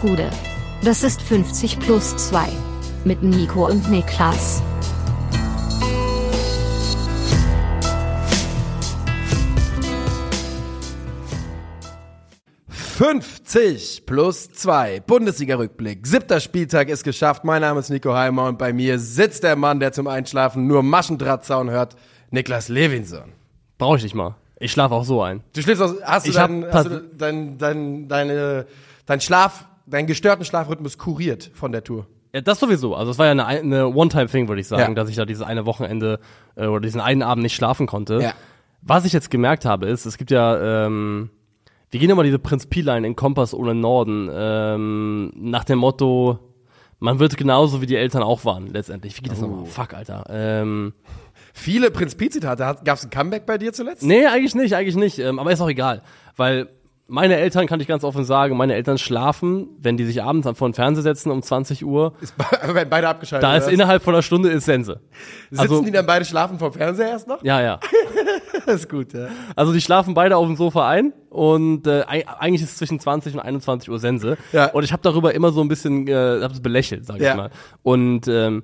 Gude. Das ist 50 plus 2. Mit Nico und Niklas. »50 plus 2, Bundesliga-Rückblick. Siebter Spieltag ist geschafft. Mein Name ist Nico Heimer und bei mir sitzt der Mann, der zum Einschlafen nur Maschendrahtzaun hört, Niklas Levinson. Brauche ich nicht mal. Ich schlafe auch so ein. Du schläfst aus, hast du, Ich dein, hast du dein, dein, deine, dein Schlaf, deinen gestörten Schlafrhythmus kuriert von der Tour? Ja, das sowieso. Also es war ja eine, eine One-Time-Thing, würde ich sagen, Ja. dass ich da dieses eine Wochenende äh, oder diesen einen Abend nicht schlafen konnte. Ja. Was ich jetzt gemerkt habe, ist, es gibt ja, ähm, wir gehen immer diese Prinz Pi-Line in Kompass ohne Norden, ähm, nach dem Motto, man wird genauso wie die Eltern auch waren, letztendlich. Wie geht das Oh. nochmal? Fuck, Alter. Ähm, Viele Prinz Pi-Zitate. Gab es ein Comeback bei dir zuletzt? nee, eigentlich nicht, eigentlich nicht. Ähm, aber ist auch egal. Weil meine Eltern, kann ich ganz offen sagen, meine Eltern schlafen, wenn die sich abends vor den Fernseher setzen um 20 Uhr. Ist, werden beide abgeschaltet. Da ist oder? innerhalb von einer Stunde ist Sense. Sitzen also- die dann beide schlafen vom Fernseher erst noch? Ja, ja. Das ist gut, ja. Also die schlafen beide auf dem Sofa ein und äh, eig- eigentlich ist es zwischen 20 und 21 Uhr Sense. Ja. Und ich habe darüber immer so ein bisschen, äh, habe es belächelt, sag Ja. ich mal. Und ähm,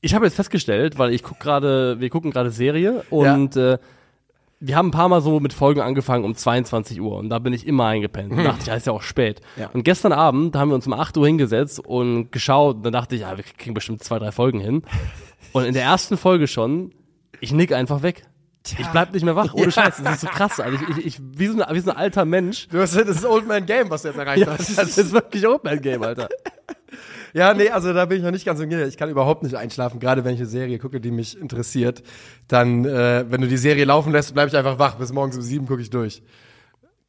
ich habe jetzt festgestellt, weil ich guck gerade, wir gucken gerade Serie und äh, wir haben ein paar Mal so mit Folgen angefangen um 22 Uhr und da bin ich immer eingepennt. Und dachte ich, ja, ist ja auch spät. Ja. Und gestern Abend haben wir uns um 8 Uhr hingesetzt und geschaut. Und dann dachte ich, ja, wir kriegen bestimmt zwei, drei Folgen hin. Und in der ersten Folge schon, ich nick einfach weg. Ich bleib nicht mehr wach, ohne Scheiß. Das ist so krass. Also ich, ich, ich wie, so ein, wie so ein alter Mensch. Du hast, das ist Old Man Game, was du jetzt erreicht Ja, hast. das ist wirklich Open Game, Alter. Ja, nee, also da bin ich noch nicht ganz so Ich kann überhaupt nicht einschlafen, gerade wenn ich eine Serie gucke, die mich interessiert. Dann, äh, wenn du die Serie laufen lässt, bleibe ich einfach wach. Bis morgens um sieben gucke ich durch.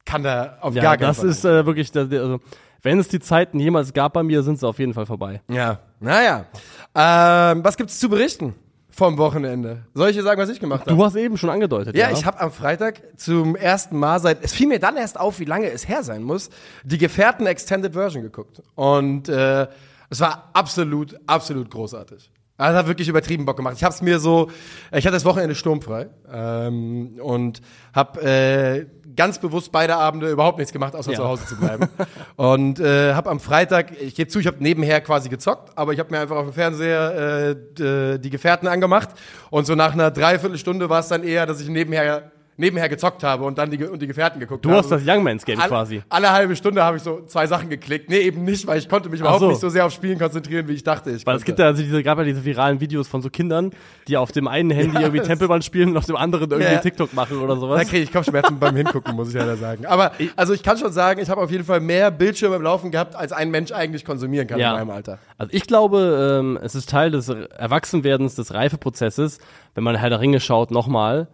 Kann da auf Ja, gar keinen das Fall. ist äh, wirklich, also, wenn es die Zeiten jemals gab bei mir, sind sie auf jeden Fall vorbei. Ja, naja. Ähm, was gibt's zu berichten vom Wochenende? Soll ich dir sagen, was ich gemacht habe? Du hast eben schon angedeutet. Ja, ich habe am Freitag zum ersten Mal seit, es fiel mir dann erst auf, wie lange es her sein muss, die Gefährten Extended Version geguckt. Und äh, es war absolut, absolut großartig. Also hat wirklich übertrieben Bock gemacht. Ich habe es mir so, ich hatte das Wochenende sturmfrei ähm, und habe äh, ganz bewusst beide Abende überhaupt nichts gemacht, außer Ja. zu Hause zu bleiben. und äh, habe am Freitag, ich gebe zu, ich habe nebenher quasi gezockt, aber ich habe mir einfach auf dem Fernseher äh, d- die Gefährten angemacht und so nach einer Dreiviertelstunde war es dann eher, dass ich nebenher nebenher gezockt habe und dann die, und die Gefährten geguckt Du habe. hast das Young Man's Game alle, quasi. Alle halbe Stunde habe ich so zwei Sachen geklickt. Nee, eben nicht, weil ich konnte mich überhaupt so. nicht so sehr auf Spielen konzentrieren, wie ich dachte. Ich Weil es konnte. gibt ja also diese, gab ja diese viralen Videos von so Kindern, die auf dem einen Handy Ja, irgendwie Tempelmann spielen und auf dem anderen irgendwie Ja. TikTok machen oder Da sowas. kriege ich Kopfschmerzen beim Hingucken, muss ich leider sagen. Aber also ich kann schon sagen, ich habe auf jeden Fall mehr Bildschirme im Laufen gehabt, als ein Mensch eigentlich konsumieren kann Ja. in meinem Alter. Also ich glaube, ähm, es ist Teil des Erwachsenwerdens, des Reifeprozesses, wenn man Herr der Ringe schaut, nochmal.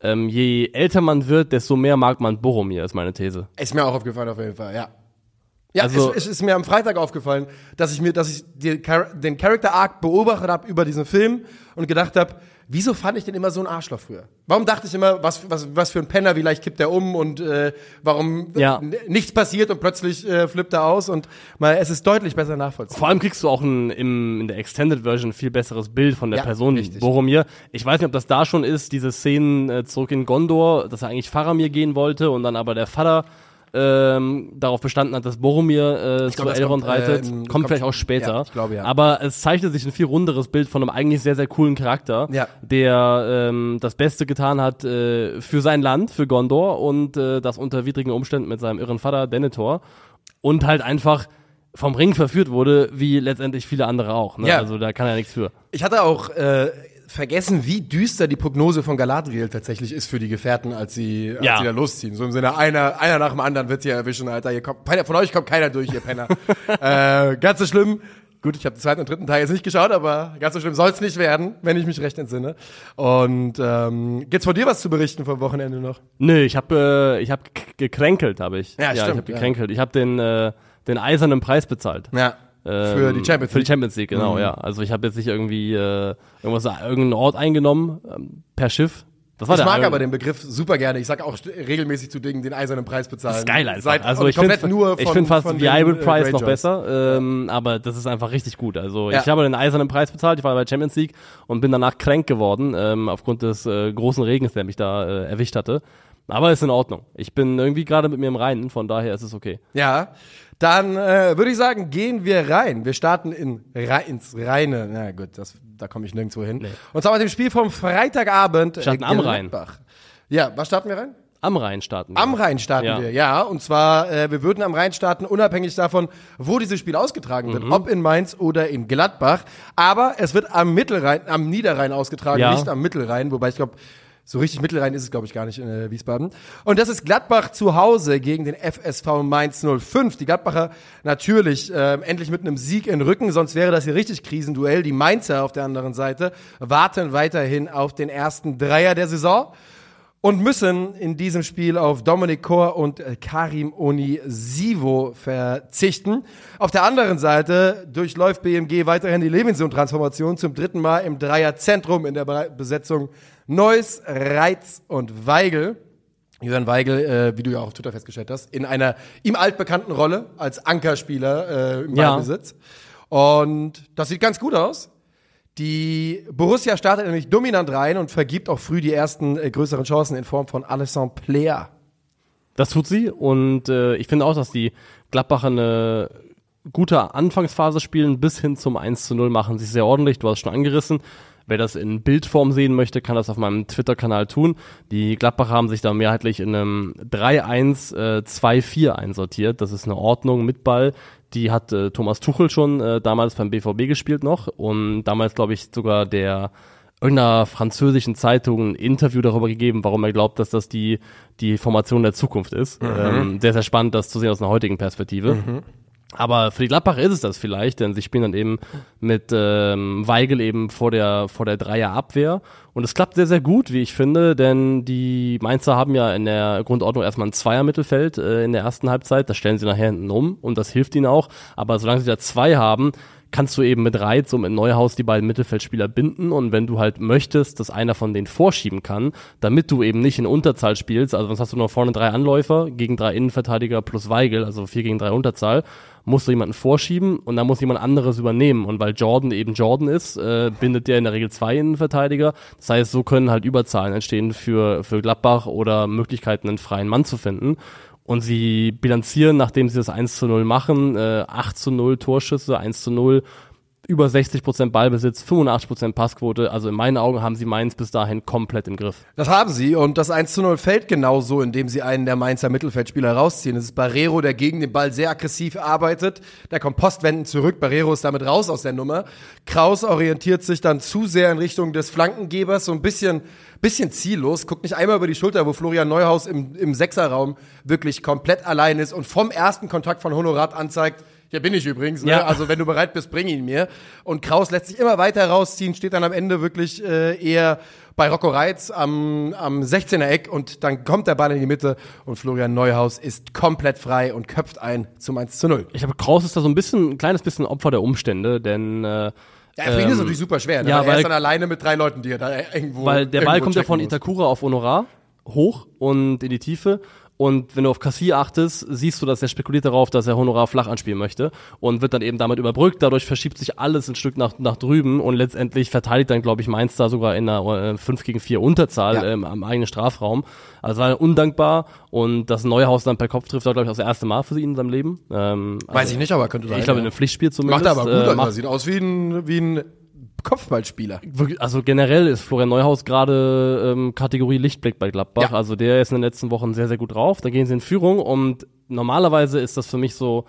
Ähm, je älter man wird, desto mehr mag man Boromir, ist meine These. Ist mir auch aufgefallen auf jeden Fall, ja. Ja, Also- es, es ist mir am Freitag aufgefallen, dass ich mir, dass ich Char- den Character Arc beobachtet habe über diesen Film und gedacht habe, wieso fand ich den immer so ein Arschloch früher? Warum dachte ich immer, was, was, was für ein Penner, wie leicht kippt er um und äh, warum Ja. nichts passiert und plötzlich äh, flippt er aus und mal, es ist deutlich besser nachvollziehbar. Vor allem kriegst du auch ein, im, in der Extended Version ein viel besseres Bild von der Ja, Person richtig. Boromir. Ich weiß nicht, ob das da schon ist, diese Szenen äh, zurück in Gondor, dass er eigentlich Faramir gehen wollte und dann aber der Vater ähm, darauf bestanden hat, dass Boromir äh, zu glaub, das Elrond kommt, äh, reitet. im- kommt, kommt- vielleicht auch später. ja, ich glaube, ja. Aber es zeichnet sich ein viel runderes Bild von einem eigentlich sehr, sehr coolen Charakter, Ja. der ähm, das Beste getan hat äh, für sein Land, für Gondor und äh, das unter widrigen Umständen mit seinem irren Vater Denethor und halt einfach vom Ring verführt wurde, wie letztendlich viele andere auch. Ne? Ja. Also da kann er nichts für. Ich hatte auch äh, vergessen, wie düster die Prognose von Galadriel tatsächlich ist für die Gefährten, als sie, als Ja. sie da losziehen. So im Sinne, einer, einer nach dem anderen wird sie erwischen, Alter. Ihr kommt, von euch kommt keiner durch, ihr Penner. äh, ganz so schlimm. Gut, ich habe den zweiten und dritten Teil jetzt nicht geschaut, aber ganz so schlimm soll es nicht werden, wenn ich mich recht entsinne. Und ähm, gibt's von dir was zu berichten vom Wochenende noch? Nö, ich habe äh, ich hab g- gekränkelt, habe ich. Ja, ich stimmt, habe ja. gekränkelt. Ich habe den äh, den eisernen Preis bezahlt. Ja. Für Ähm, die Champions Für die League. Champions League, genau, Mhm. ja. Also ich habe jetzt nicht irgendwie äh, irgendwas irgendeinen Ort eingenommen ähm, per Schiff. Das war Ich der mag aber den Begriff super gerne. Ich sag auch regelmäßig zu Dingen den eisernen Preis bezahlen. Das ist geil einfach. Seit, also ich komplett finde nur von, ich finde fast von die Iron äh, Prize noch besser, ähm, aber das ist einfach richtig gut. Also Ja. ich habe den eisernen Preis bezahlt, ich war bei der Champions League und bin danach kränk geworden ähm, aufgrund des äh, großen Regens, der mich da äh, erwischt hatte. Aber ist in Ordnung. Ich bin irgendwie gerade mit mir im Reinen, von daher ist es okay. Ja, Dann äh, würde ich sagen, gehen wir rein. Wir starten in, Re ins Reine. Na gut, das, da komme ich nirgendwo hin. Und zwar mit dem Spiel vom Freitagabend. Starten am Rhein. Ja, was starten wir rein? Am Rhein starten wir. Am Rhein starten Ja. wir, ja. Und zwar, äh, wir würden am Rhein starten, unabhängig davon, wo dieses Spiel ausgetragen Mhm. wird. Ob in Mainz oder in Gladbach. Aber es wird am Mittelrhein, am Niederrhein ausgetragen, Ja. nicht am Mittelrhein. Wobei ich glaube, so richtig Mittelrhein ist es, glaube ich, gar nicht in äh, Wiesbaden. Und das ist Gladbach zu Hause gegen den FSV Mainz 05. Die Gladbacher natürlich äh, endlich mit einem Sieg in Rücken, sonst wäre das hier richtig Krisenduell. Die Mainzer auf der anderen Seite warten weiterhin auf den ersten Dreier der Saison und müssen in diesem Spiel auf Dominik Kor und äh, Karim Onisivo verzichten. Auf der anderen Seite durchläuft BMG weiterhin die Levinson-Transformation zum dritten Mal im Dreierzentrum in der Besetzung Neuss, Reitz und Weigel. Jörn Weigel, äh, wie du ja auch auf Twitter festgestellt hast, in einer ihm altbekannten Rolle als Ankerspieler äh, im Ja. Ballbesitz. Und das sieht ganz gut aus. Die Borussia startet nämlich dominant rein und vergibt auch früh die ersten äh, größeren Chancen in Form von Alessandro Plea. Das tut sie und äh, ich finde auch, dass die Gladbacher eine gute Anfangsphase spielen, bis hin zum 1 zu 0 machen sie sehr ordentlich. Du hast es schon angerissen. Wer das in Bildform sehen möchte, kann das auf meinem Twitter-Kanal tun. Die Gladbacher haben sich da mehrheitlich in einem 3-1, äh, 2-4 einsortiert. Das ist eine Ordnung mit Ball. Die hat äh, Thomas Tuchel schon äh, damals beim BVB gespielt noch und damals, glaube ich, sogar der irgendeiner französischen Zeitung ein Interview darüber gegeben, warum er glaubt, dass das die, die Formation der Zukunft ist. Ähm, sehr, sehr spannend, das zu sehen aus einer heutigen Perspektive. Aber für die Gladbacher ist es das vielleicht, denn sie spielen dann eben mit ähm, Weigel eben vor der vor der Dreierabwehr und es klappt sehr sehr gut, wie ich finde, denn die Mainzer haben ja in der Grundordnung erstmal ein Zweier-Mittelfeld äh, in der ersten Halbzeit, das stellen sie nachher hinten um und das hilft ihnen auch. Aber solange sie da zwei haben, kannst du eben mit Reiz und mit Neuhaus die beiden Mittelfeldspieler binden. Und wenn du halt möchtest, dass einer von denen vorschieben kann, damit du eben nicht in Unterzahl spielst, also sonst hast du nur vorne drei Anläufer gegen drei Innenverteidiger plus Weigel, also vier gegen drei Unterzahl, musst du jemanden vorschieben und dann muss jemand anderes übernehmen. Und weil Jordan eben Jordan ist, äh, bindet der in der Regel zwei Innenverteidiger, das heißt, so können halt Überzahlen entstehen für, für Gladbach oder Möglichkeiten, einen freien Mann zu finden. Und sie bilanzieren, nachdem sie das 1 zu 0 machen, äh, 8 zu 0 Torschüsse, 1 zu 0, über 60 Prozent Ballbesitz, 85 Prozent Passquote. Also in meinen Augen haben sie Mainz bis dahin komplett im Griff. Das haben sie und das 1 zu 0 fällt genauso, indem sie einen der Mainzer Mittelfeldspieler rausziehen. Es ist Barrero, der gegen den Ball sehr aggressiv arbeitet. Der kommt postwendend zurück. Barrero ist damit raus aus der Nummer. Kraus orientiert sich dann zu sehr in Richtung des Flankengebers, so ein bisschen, bisschen ziellos. Guckt nicht einmal über die Schulter, wo Florian Neuhaus im, im Sechserraum wirklich komplett allein ist und vom ersten Kontakt von Honorat anzeigt, hier bin ich übrigens. Ne? Ja. Also wenn du bereit bist, bring ihn mir. Und Kraus lässt sich immer weiter rausziehen, steht dann am Ende wirklich äh, eher bei Rocco Reitz am, am 16er Eck und dann kommt der Ball in die Mitte und Florian Neuhaus ist komplett frei und köpft ein zum 1 zu 0. Ich glaube, Kraus ist da so ein bisschen, ein kleines bisschen Opfer der Umstände, denn äh, Ja, für ihn ist Ähm, es natürlich super schwer. Ne? ja, weil er ist dann alleine mit drei Leuten, die er da irgendwo Weil der Ball kommt ja von muss. Itakura auf Honorar hoch und in die Tiefe. Und wenn du auf Kassier achtest, siehst du, dass er spekuliert darauf, dass er Honorar flach anspielen möchte und wird dann eben damit überbrückt. Dadurch verschiebt sich alles ein Stück nach, nach drüben und letztendlich verteidigt dann, glaube ich, Mainz da sogar in einer äh, 5 gegen 4 Unterzahl Ja. ähm, am eigenen Strafraum. Also war undankbar und das Neuhaus dann per Kopf trifft, war, glaube ich, auch das erste Mal für sie in seinem Leben. Ähm, Weiß also, ich nicht, aber könnte sein. Ich glaube, in einem Pflichtspiel zumindest. Macht er aber gut, äh, also macht- sieht aus wie ein, wie ein Kopfballspieler. also generell ist Florian Neuhaus gerade ähm, Kategorie Lichtblick bei Gladbach. Ja. Also der ist in den letzten Wochen sehr, sehr gut drauf. Da gehen sie in Führung und normalerweise ist das für mich so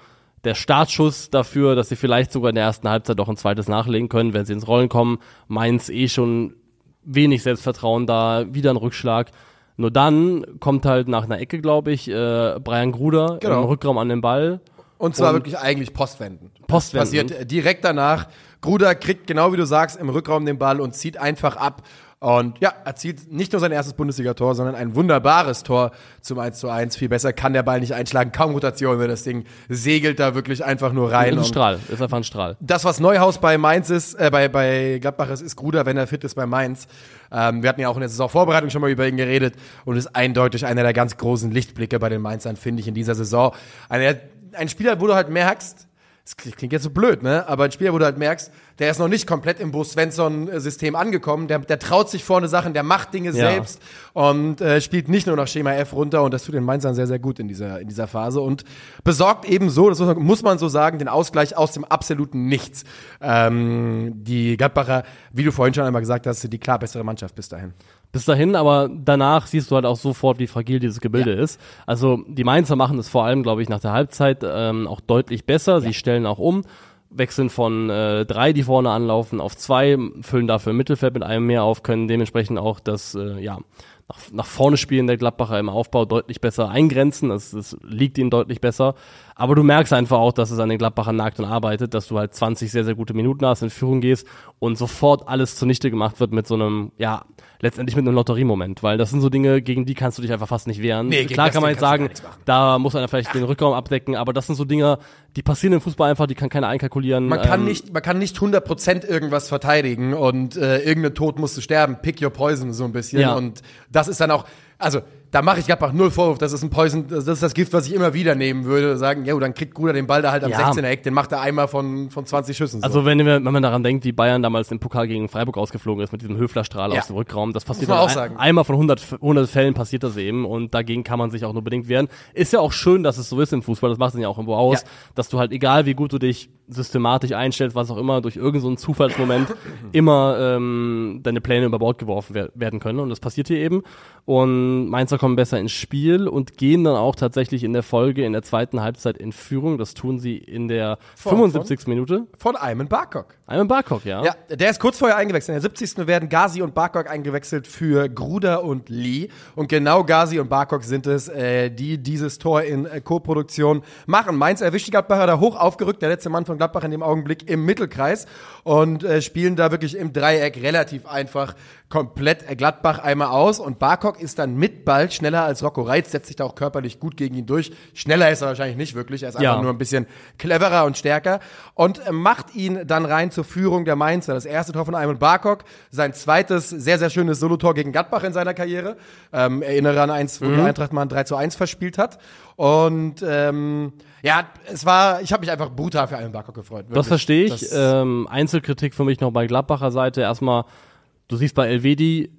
der Startschuss dafür, dass sie vielleicht sogar in der ersten Halbzeit doch ein zweites nachlegen können, wenn sie ins Rollen kommen. Mainz eh schon wenig Selbstvertrauen da, wieder ein Rückschlag. Nur dann kommt halt nach einer Ecke, glaube ich, äh, Brian Gruder Genau. im Rückraum an den Ball. Und zwar Und- wirklich eigentlich postwendend. Postwendend. Passiert direkt danach. Gruder kriegt, genau wie du sagst, im Rückraum den Ball und zieht einfach ab. Und ja, erzielt nicht nur sein erstes Bundesligator, sondern ein wunderbares Tor zum 1 zu 1. Viel besser kann der Ball nicht einschlagen. Kaum Rotation, wenn das Ding segelt da wirklich einfach nur rein. Ein Strahl, ist einfach ein Strahl. das, was Neuhaus bei Mainz ist, äh, bei, bei Gladbach ist, ist Gruder, wenn er fit ist bei Mainz. Ähm, wir hatten ja auch in der Saisonvorbereitung schon mal über ihn geredet und ist eindeutig einer der ganz großen Lichtblicke bei den Mainzern, finde ich, in dieser Saison. Einer, ein Spieler, wo du halt merkst, das klingt jetzt so blöd, ne? Aber ein Spieler, wo du halt merkst, der ist noch nicht komplett im Bo Svensson-System angekommen. Der, der traut sich vorne Sachen, der macht Dinge Ja. selbst und äh, spielt nicht nur nach Schema F runter und das tut den Mainzern sehr, sehr gut in dieser, in dieser Phase und besorgt eben so, das muss man- muss man so sagen, den Ausgleich aus dem absoluten Nichts. Ähm, die Gladbacher, wie du vorhin schon einmal gesagt hast, sind die klar bessere Mannschaft bis dahin. Bis dahin, aber danach siehst du halt auch sofort, wie fragil dieses Gebilde ist. Also die Mainzer machen es vor allem, glaube ich, nach der Halbzeit ähm, auch deutlich besser. Sie stellen auch um, wechseln von äh, drei, die vorne anlaufen, auf zwei, füllen dafür im Mittelfeld mit einem mehr auf, können dementsprechend auch das, äh, ja, nach, nach vorne spielen der Gladbacher im Aufbau deutlich besser eingrenzen. Das, das liegt ihnen deutlich besser. Aber du merkst einfach auch, dass es an den Gladbachern nagt und arbeitet, dass du halt 20 sehr, sehr gute Minuten hast, in Führung gehst und sofort alles zunichte gemacht wird mit so einem, ja, letztendlich mit einem Lotteriemoment. Weil das sind so Dinge, gegen die kannst du dich einfach fast nicht wehren. Nee, gegen Klar kann man jetzt sagen, da muss einer vielleicht den Rückraum abdecken, aber das sind so Dinge, die passieren im Fußball einfach, die kann keiner einkalkulieren. Man kann Ähm, nicht, man kann nicht 100% irgendwas verteidigen und äh, irgendein Tod musst du sterben. Pick your poison so ein bisschen. Ja. Und das ist dann auch, also da mache ich Gladbach null Vorwurf. Das ist ein Poison, das ist das Gift, was ich immer wieder nehmen würde. Sagen, ja, dann kriegt Gruder den Ball da halt am Ja. 16er Eck, den macht er einmal von, von 20 Schüssen. So. Also wenn, wir, wenn man daran denkt, wie Bayern damals im Pokal gegen Freiburg ausgeflogen ist mit diesem Höflerstrahl Ja. aus dem Rückraum, das passiert auch ein, einmal von 100, F- 100 Fällen passiert das eben und dagegen kann man sich auch nur bedingt wehren. Ist ja auch schön, dass es so ist im Fußball, das macht es ja auch irgendwo aus, Ja. dass du halt egal wie gut du dich systematisch einstellst, was auch immer, durch irgendeinen so einen Zufallsmoment immer ähm, deine Pläne über Bord geworfen wer werden können und das passiert hier eben und Mainzer kommen besser ins Spiel und gehen dann auch tatsächlich in der Folge in der zweiten Halbzeit in Führung, das tun sie in der Von- 75. Minute. von Ayman Barkok. Einmal Barkok, ja. Ja, der ist kurz vorher eingewechselt. In der 70. werden Gazi und Barkok eingewechselt für Gruder und Lee. Und genau Gazi und Barkok sind es, äh, die dieses Tor in äh, Co-Produktion machen. Mainz erwischt die Gladbacher da hoch aufgerückt, der letzte Mann von Gladbach in dem Augenblick im Mittelkreis und äh, spielen da wirklich im Dreieck relativ einfach komplett äh, Gladbach einmal aus. Und Barkok ist dann mit Ball schneller als Rocco Reitz, setzt sich da auch körperlich gut gegen ihn durch. Schneller ist er wahrscheinlich nicht wirklich, er ist Ja. einfach nur ein bisschen cleverer und stärker und äh, macht ihn dann rein zur Führung der Mainzer. Das erste Tor von Ayman Barkok, sein zweites sehr, sehr schönes Solotor gegen Gladbach in seiner Karriere. Ähm, erinnere an eins, wo die Eintracht mal ein 3 zu 1 verspielt hat. Und ähm, ja, es war, ich habe mich einfach brutal für Ayman Barkok gefreut. Das wirklich. verstehe ich. Das- ähm, Einzelkritik für mich noch bei Gladbacher Seite. Erstmal, du siehst bei Elvedi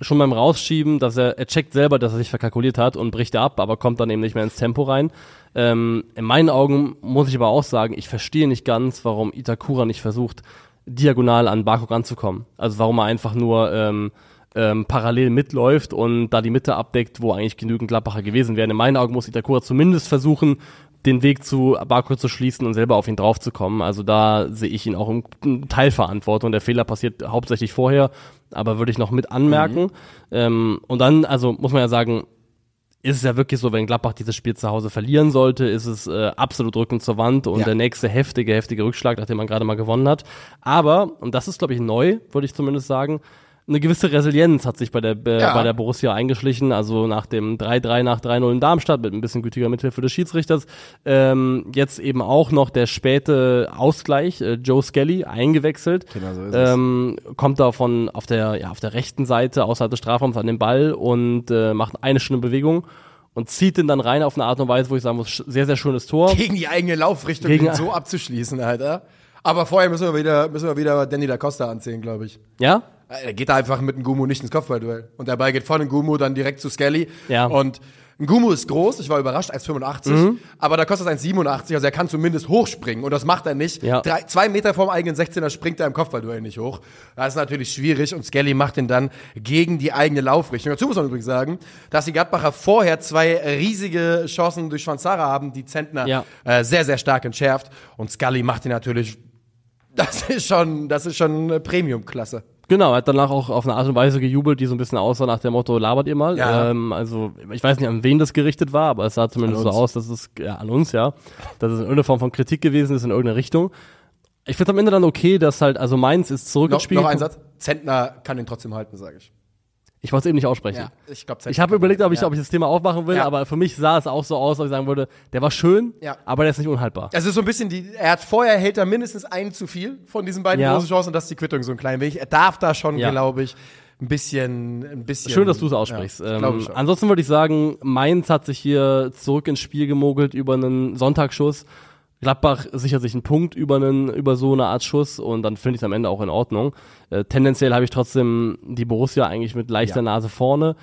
schon beim Rausschieben, dass er, er checkt selber, dass er sich verkalkuliert hat und bricht ab, aber kommt dann eben nicht mehr ins Tempo rein. Ähm, in meinen Augen muss ich aber auch sagen, ich verstehe nicht ganz, warum Itakura nicht versucht, diagonal an Barkok ranzukommen. Also warum er einfach nur ähm, ähm, parallel mitläuft und da die Mitte abdeckt, wo eigentlich genügend Gladbacher gewesen wären. In meinen Augen muss Itakura zumindest versuchen, den Weg zu Barco zu schließen und selber auf ihn draufzukommen. Also da sehe ich ihn auch im im Teilverantwortung. Der Fehler passiert hauptsächlich vorher, aber würde ich noch mit anmerken. Ähm, und dann, also muss man ja sagen, ist es ja wirklich so, wenn Gladbach dieses Spiel zu Hause verlieren sollte, ist es äh, absolut Rücken zur Wand und Ja. der nächste heftige, heftige Rückschlag, nachdem man gerade mal gewonnen hat. Aber, und das ist, glaube ich, neu, würde ich zumindest sagen, eine gewisse Resilienz hat sich bei der, äh, Ja. bei der Borussia eingeschlichen. Also nach dem 3-3 nach 3-0 in Darmstadt mit ein bisschen gütiger Mithilfe des Schiedsrichters. Ähm, jetzt eben auch noch der späte Ausgleich, äh, Joe Skelly, eingewechselt. Genau so ist es. ähm, kommt da von auf der, ja, auf der rechten Seite außerhalb des Strafraums an den Ball und äh, macht eine schöne Bewegung und zieht den dann rein auf eine Art und Weise, wo ich sagen muss, sehr, sehr schönes Tor. gegen die eigene Laufrichtung Gegen- so abzuschließen, Alter. Aber vorher müssen wir wieder, müssen wir wieder Danny da Costa anzählen, glaube ich. Ja? Er geht da einfach mit Ngumu nicht ins Kopfballduell. Und der Ball geht von Ngumu dann direkt zu Skelly. Ja. Und Ngumu ist groß, ich war überrascht, 1,85. Mhm. Aber da kostet es 1,87, also er kann zumindest hochspringen. Und das macht er nicht. Ja. Drei, zwei Meter vorm eigenen 16er springt er im Kopfballduell nicht hoch. Das ist natürlich schwierig. Und Skelly macht ihn dann gegen die eigene Laufrichtung. Dazu muss man übrigens sagen, dass die Gladbacher vorher zwei riesige Chancen durch Schwanzara haben, die Zentner Ja. äh, sehr, sehr stark entschärft. Und Scully macht ihn natürlich das ist schon, das ist schon äh, Premium-Klasse. Genau, er hat danach auch auf eine Art und Weise gejubelt, die so ein bisschen aussah nach dem Motto, labert ihr mal. Ja. Ähm, also ich weiß nicht, an wen das gerichtet war, aber es sah zumindest so aus, dass es, ja, an uns, ja, dass es in irgendeiner Form von Kritik gewesen ist in irgendeine Richtung. Ich finde am Ende dann okay, dass halt, also Mainz ist zurück ins Noch, Spiel. noch ein. Satz. Zentner kann ihn trotzdem halten, sage ich. Ich wollte es eben nicht aussprechen. Ja, ich glaube, Ich habe überlegt, ob ich, ja. ob ich das Thema aufmachen will, Ja. aber für mich sah es auch so aus, dass ich sagen würde, der war schön, aber der ist nicht unhaltbar. Es ist so ein bisschen die, er hat vorher hält er mindestens einen zu viel von diesen beiden großen Chancen und das ist die Quittung so ein klein wenig. Er darf da schon, glaube ich, ein bisschen, ein bisschen. Schön, dass du es aussprichst. Glaub ähm, ansonsten würde ich sagen, Mainz hat sich hier zurück ins Spiel gemogelt über einen Sonntagsschuss. Gladbach sichert sich einen Punkt über, einen, über so eine Art Schuss und dann finde ich es am Ende auch in Ordnung. Äh, tendenziell habe ich trotzdem die Borussia eigentlich mit leichter Ja. Nase vorne.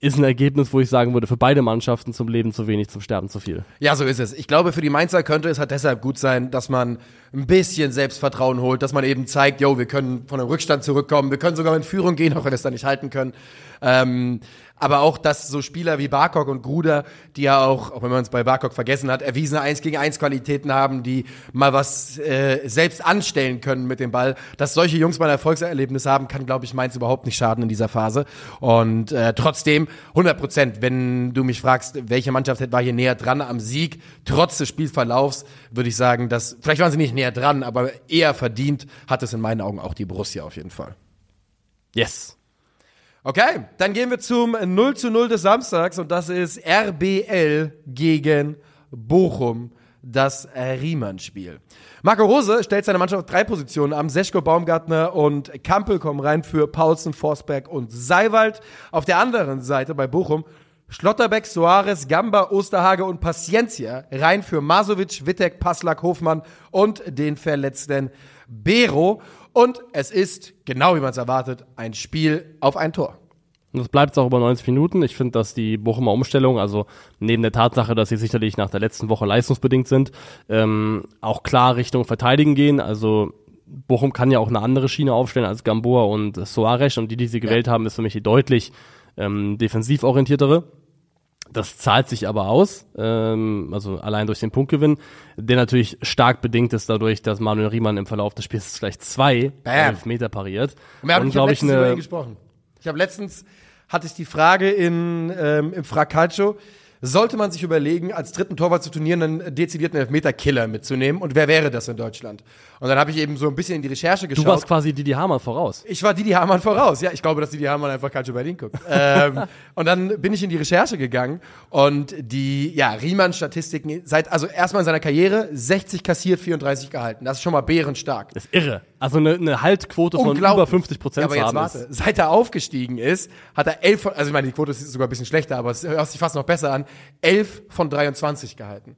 Ist ein Ergebnis, wo ich sagen würde, für beide Mannschaften zum Leben zu wenig, zum Sterben zu viel. Ja, so ist es. Ich glaube, für die Mainzer könnte es halt deshalb gut sein, dass man ein bisschen Selbstvertrauen holt, dass man eben zeigt, yo, wir können von einem Rückstand zurückkommen, wir können sogar in Führung gehen, auch wenn wir es dann nicht halten können. Ähm, aber auch, dass so Spieler wie Barkok und Gruder, die ja auch, auch wenn man es bei Barkok vergessen hat, erwiesene 1 gegen 1 Qualitäten haben, die mal was äh, selbst anstellen können mit dem Ball, dass solche Jungs mal ein Erfolgserlebnis haben, kann, glaube ich, Mainz überhaupt nicht schaden in dieser Phase. Und äh, trotzdem 100 Prozent, wenn du mich fragst, welche Mannschaft war hier näher dran am Sieg, trotz des Spielverlaufs, würde ich sagen, dass, vielleicht waren sie nicht näher dran, aber eher verdient hat es in meinen Augen auch die Borussia auf jeden Fall. Yes. Okay, dann gehen wir zum 0 zu 0 des Samstags und das ist RBL gegen Bochum, das Riemann-Spiel. Marco Rose stellt seine Mannschaft auf drei Positionen am. Seschko, Baumgartner und Kampel kommen rein für Paulsen, Forsberg und Seiwald. Auf der anderen Seite bei Bochum Schlotterbeck, Soares, Gamba, Osterhage und Paciencia rein für Masovic, Wittek, Paslak, Hofmann und den verletzten Bero. Und es ist, genau wie man es erwartet, ein Spiel auf ein Tor. Und das bleibt auch über 90 Minuten. Ich finde, dass die Bochumer Umstellung, also neben der Tatsache, dass sie sicherlich nach der letzten Woche leistungsbedingt sind, ähm, auch klar Richtung Verteidigen gehen. Also Bochum kann ja auch eine andere Schiene aufstellen als Gamboa und Soares und die, die sie gewählt haben, ist für mich die deutlich ähm, defensiv orientiertere. Das zahlt sich aber aus, ähm, also allein durch den Punktgewinn, der natürlich stark bedingt ist dadurch, dass Manuel Riemann im Verlauf des Spiels gleich zwei Bam. Elfmeter pariert. Und wir haben, Und, ich habe letztens über ihn eine, gesprochen. Ich habe letztens, hatte ich die Frage in, ähm, im Fracalcio, sollte man sich überlegen, als dritten Torwart zu Turnieren einen dezidierten Elfmeter-Killer mitzunehmen und wer wäre das in Deutschland? Und dann habe ich eben so ein bisschen in die Recherche du geschaut. warst quasi Didi Hamann voraus. Ich war Didi Hamann voraus. Ja, ich glaube, dass Didi Hamann einfach Calcio Berlin guckt. ähm, und dann bin ich in die Recherche gegangen und die, ja, Riemann-Statistiken seit, also erstmal in seiner Karriere 60 kassiert, 34 gehalten. Das ist schon mal bärenstark. Das ist irre. Also eine, eine Haltquote von über 50 Prozent Ja, aber jetzt warte. ist- Seit er aufgestiegen ist, hat er 11 von, also ich meine, die Quote ist sogar ein bisschen schlechter, aber es hört sich fast noch besser an, 11 von 23 gehalten.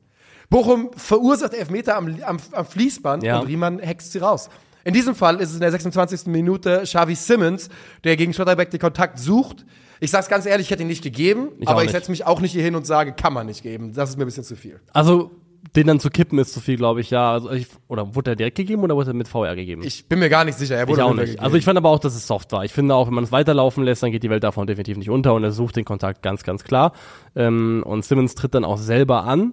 Bochum verursacht Elfmeter am, am, am Fließband Ja. und Riemann hext sie raus. In diesem Fall ist es in der 26. Minute Xavi Simmons, der gegen Schlotterbeck den Kontakt sucht. Ich sag's ganz ehrlich, ich hätte ihn nicht gegeben, Ich aber ich setze mich auch nicht hier hin und sage, kann man nicht geben. Das ist mir ein bisschen zu viel. Also den dann zu kippen ist zu viel, glaube ich, ja. Also ich, oder wurde er direkt gegeben oder wurde er mit VR gegeben? Ich bin mir gar nicht sicher. Er Ich wurde auch runtergegeben. nicht. Also ich fand aber auch, dass es soft war. Ich finde auch, wenn man es weiterlaufen lässt, dann geht die Welt davon definitiv nicht unter und er sucht den Kontakt ganz, ganz klar. Ähm, und Simmons tritt dann auch selber an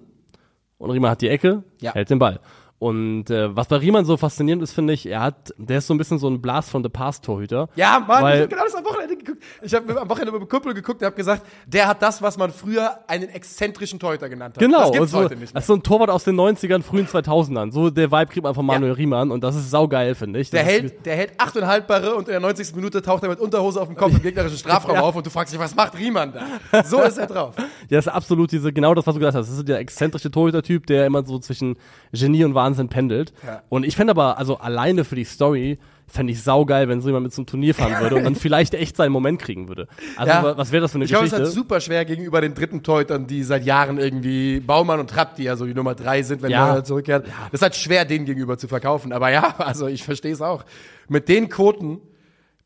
und Riemann hat die Ecke, Ja. hält den Ball. Und äh, was bei Riemann so faszinierend ist, finde ich, er hat, der ist so ein bisschen so ein Blast from the Past Torhüter. Ja, Mann, Weil- ich habe genau das am Wochenende geguckt. Ich habe am Wochenende mit dem Kumpel geguckt und habe gesagt, der hat das, was man früher einen exzentrischen Torhüter genannt hat. Genau, Das gibt's so, heute nicht das mehr. ist so ein Torwart aus den 90ern, frühen 2000ern. So der Vibe kriegt man von Manuel Ja. Riemann und das ist saugeil, finde ich. Das Der hält, der hält acht und haltbare und in der 90. Minute taucht er mit Unterhose auf dem Kopf im gegnerischen Strafraum auf und du fragst dich, was macht Riemann da? So ist er drauf. Ja, das ist absolut diese, genau das, was du gesagt hast. Das ist der exzentrische Torhüter-Typ, der immer so zwischen Genie und Wahnsinn pendelt. Ja. Und ich fände aber, also alleine für die Story, fände ich saugeil, wenn so jemand mit zum Turnier fahren würde und dann vielleicht echt seinen Moment kriegen würde. Also, Ja. wa- was wäre das für eine Ich glaube, es Geschichte? ist halt super schwer gegenüber den dritten Torhütern, die seit Jahren irgendwie Baumann und Trapp, die ja so die Nummer drei sind, wenn Ja. Neuer zurückkehrt. Das ist halt schwer, denen gegenüber zu verkaufen. Aber ja, also ich verstehe es auch. Mit den Quoten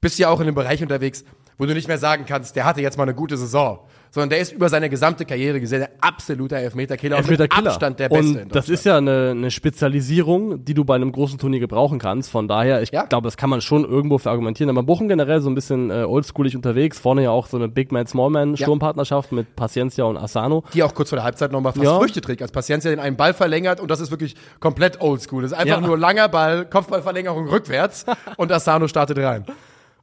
bist du ja auch in einem Bereich unterwegs, wo du nicht mehr sagen kannst, der hatte jetzt mal eine gute Saison. Sondern der ist über seine gesamte Karriere gesehen der absolute Elfmeter-Killer und mit Elfmeter-Killer. Abstand der Beste. Und das ist ja eine, eine Spezialisierung, die du bei einem großen Turnier gebrauchen kannst. Von daher, ich Ja. glaube, das kann man schon irgendwo für argumentieren. Aber Bochum generell so ein bisschen äh, oldschoolig unterwegs. Vorne ja auch so eine Big Man, Small Man Sturmpartnerschaft mit Paciencia und Asano. die auch kurz vor der Halbzeit nochmal fast Ja. Früchte trägt, als Paciencia den einen Ball verlängert und das ist wirklich komplett oldschool. Das ist einfach Ja. nur langer Ball, Kopfballverlängerung rückwärts und Asano startet rein.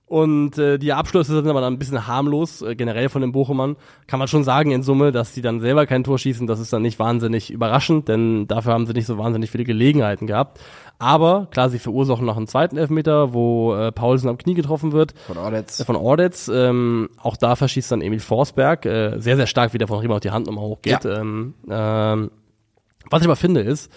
Und äh, die Abschlüsse sind aber dann ein bisschen harmlos, äh, generell von den Bochumern. Kann man schon sagen in Summe, dass die dann selber kein Tor schießen. Das ist dann nicht wahnsinnig überraschend, denn dafür haben sie nicht so wahnsinnig viele Gelegenheiten gehabt. Aber klar, sie verursachen noch einen zweiten Elfmeter, wo äh, Paulsen am Knie getroffen wird. Von Ordetz. Äh, Von Ordetz. Ähm, auch da verschießt dann Emil Forsberg. Äh, sehr, sehr stark, wie der von Riemann auf die Hand nochmal hochgeht. Ja. Ähm, ähm, was ich aber finde ist,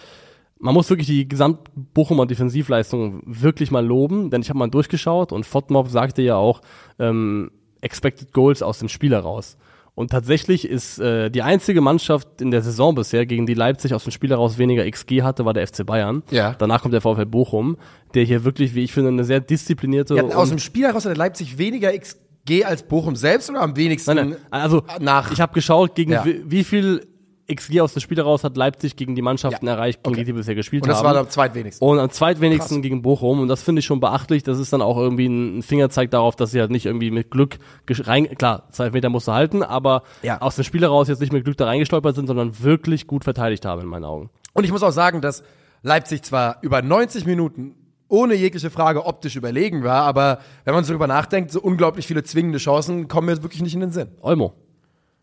man muss wirklich die Gesamt-Bochumer Defensivleistung wirklich mal loben, denn ich habe mal durchgeschaut und Fotmob sagte ja auch ähm, Expected Goals aus dem Spiel heraus. Und tatsächlich ist äh, die einzige Mannschaft in der Saison bisher, gegen die Leipzig aus dem Spiel heraus weniger XG hatte, war der FC Bayern. Ja. Danach kommt der VfL Bochum, der hier wirklich, wie ich finde, eine sehr disziplinierte hatten aus dem Spiel heraus hatte Leipzig weniger XG als Bochum selbst oder am wenigsten Nein, nein. Also nach. ich habe geschaut, gegen Ja. wie, wie viel XG aus dem Spiel heraus hat Leipzig gegen die Mannschaften Ja. erreicht, gegen Okay. die die bisher gespielt und das haben. war am zweitwenigsten. und am zweitwenigsten Krass. gegen Bochum. Und das finde ich schon beachtlich. Das ist dann auch irgendwie ein Fingerzeig darauf, dass sie halt nicht irgendwie mit Glück rein, klar, zwei Meter musst du halten, aber Ja. aus dem Spiel heraus jetzt nicht mit Glück da reingestolpert sind, sondern wirklich gut verteidigt haben in meinen Augen. Und ich muss auch sagen, dass Leipzig zwar über 90 Minuten ohne jegliche Frage optisch überlegen war, aber wenn man so drüber nachdenkt, so unglaublich viele zwingende Chancen kommen mir wirklich nicht in den Sinn. Olmo.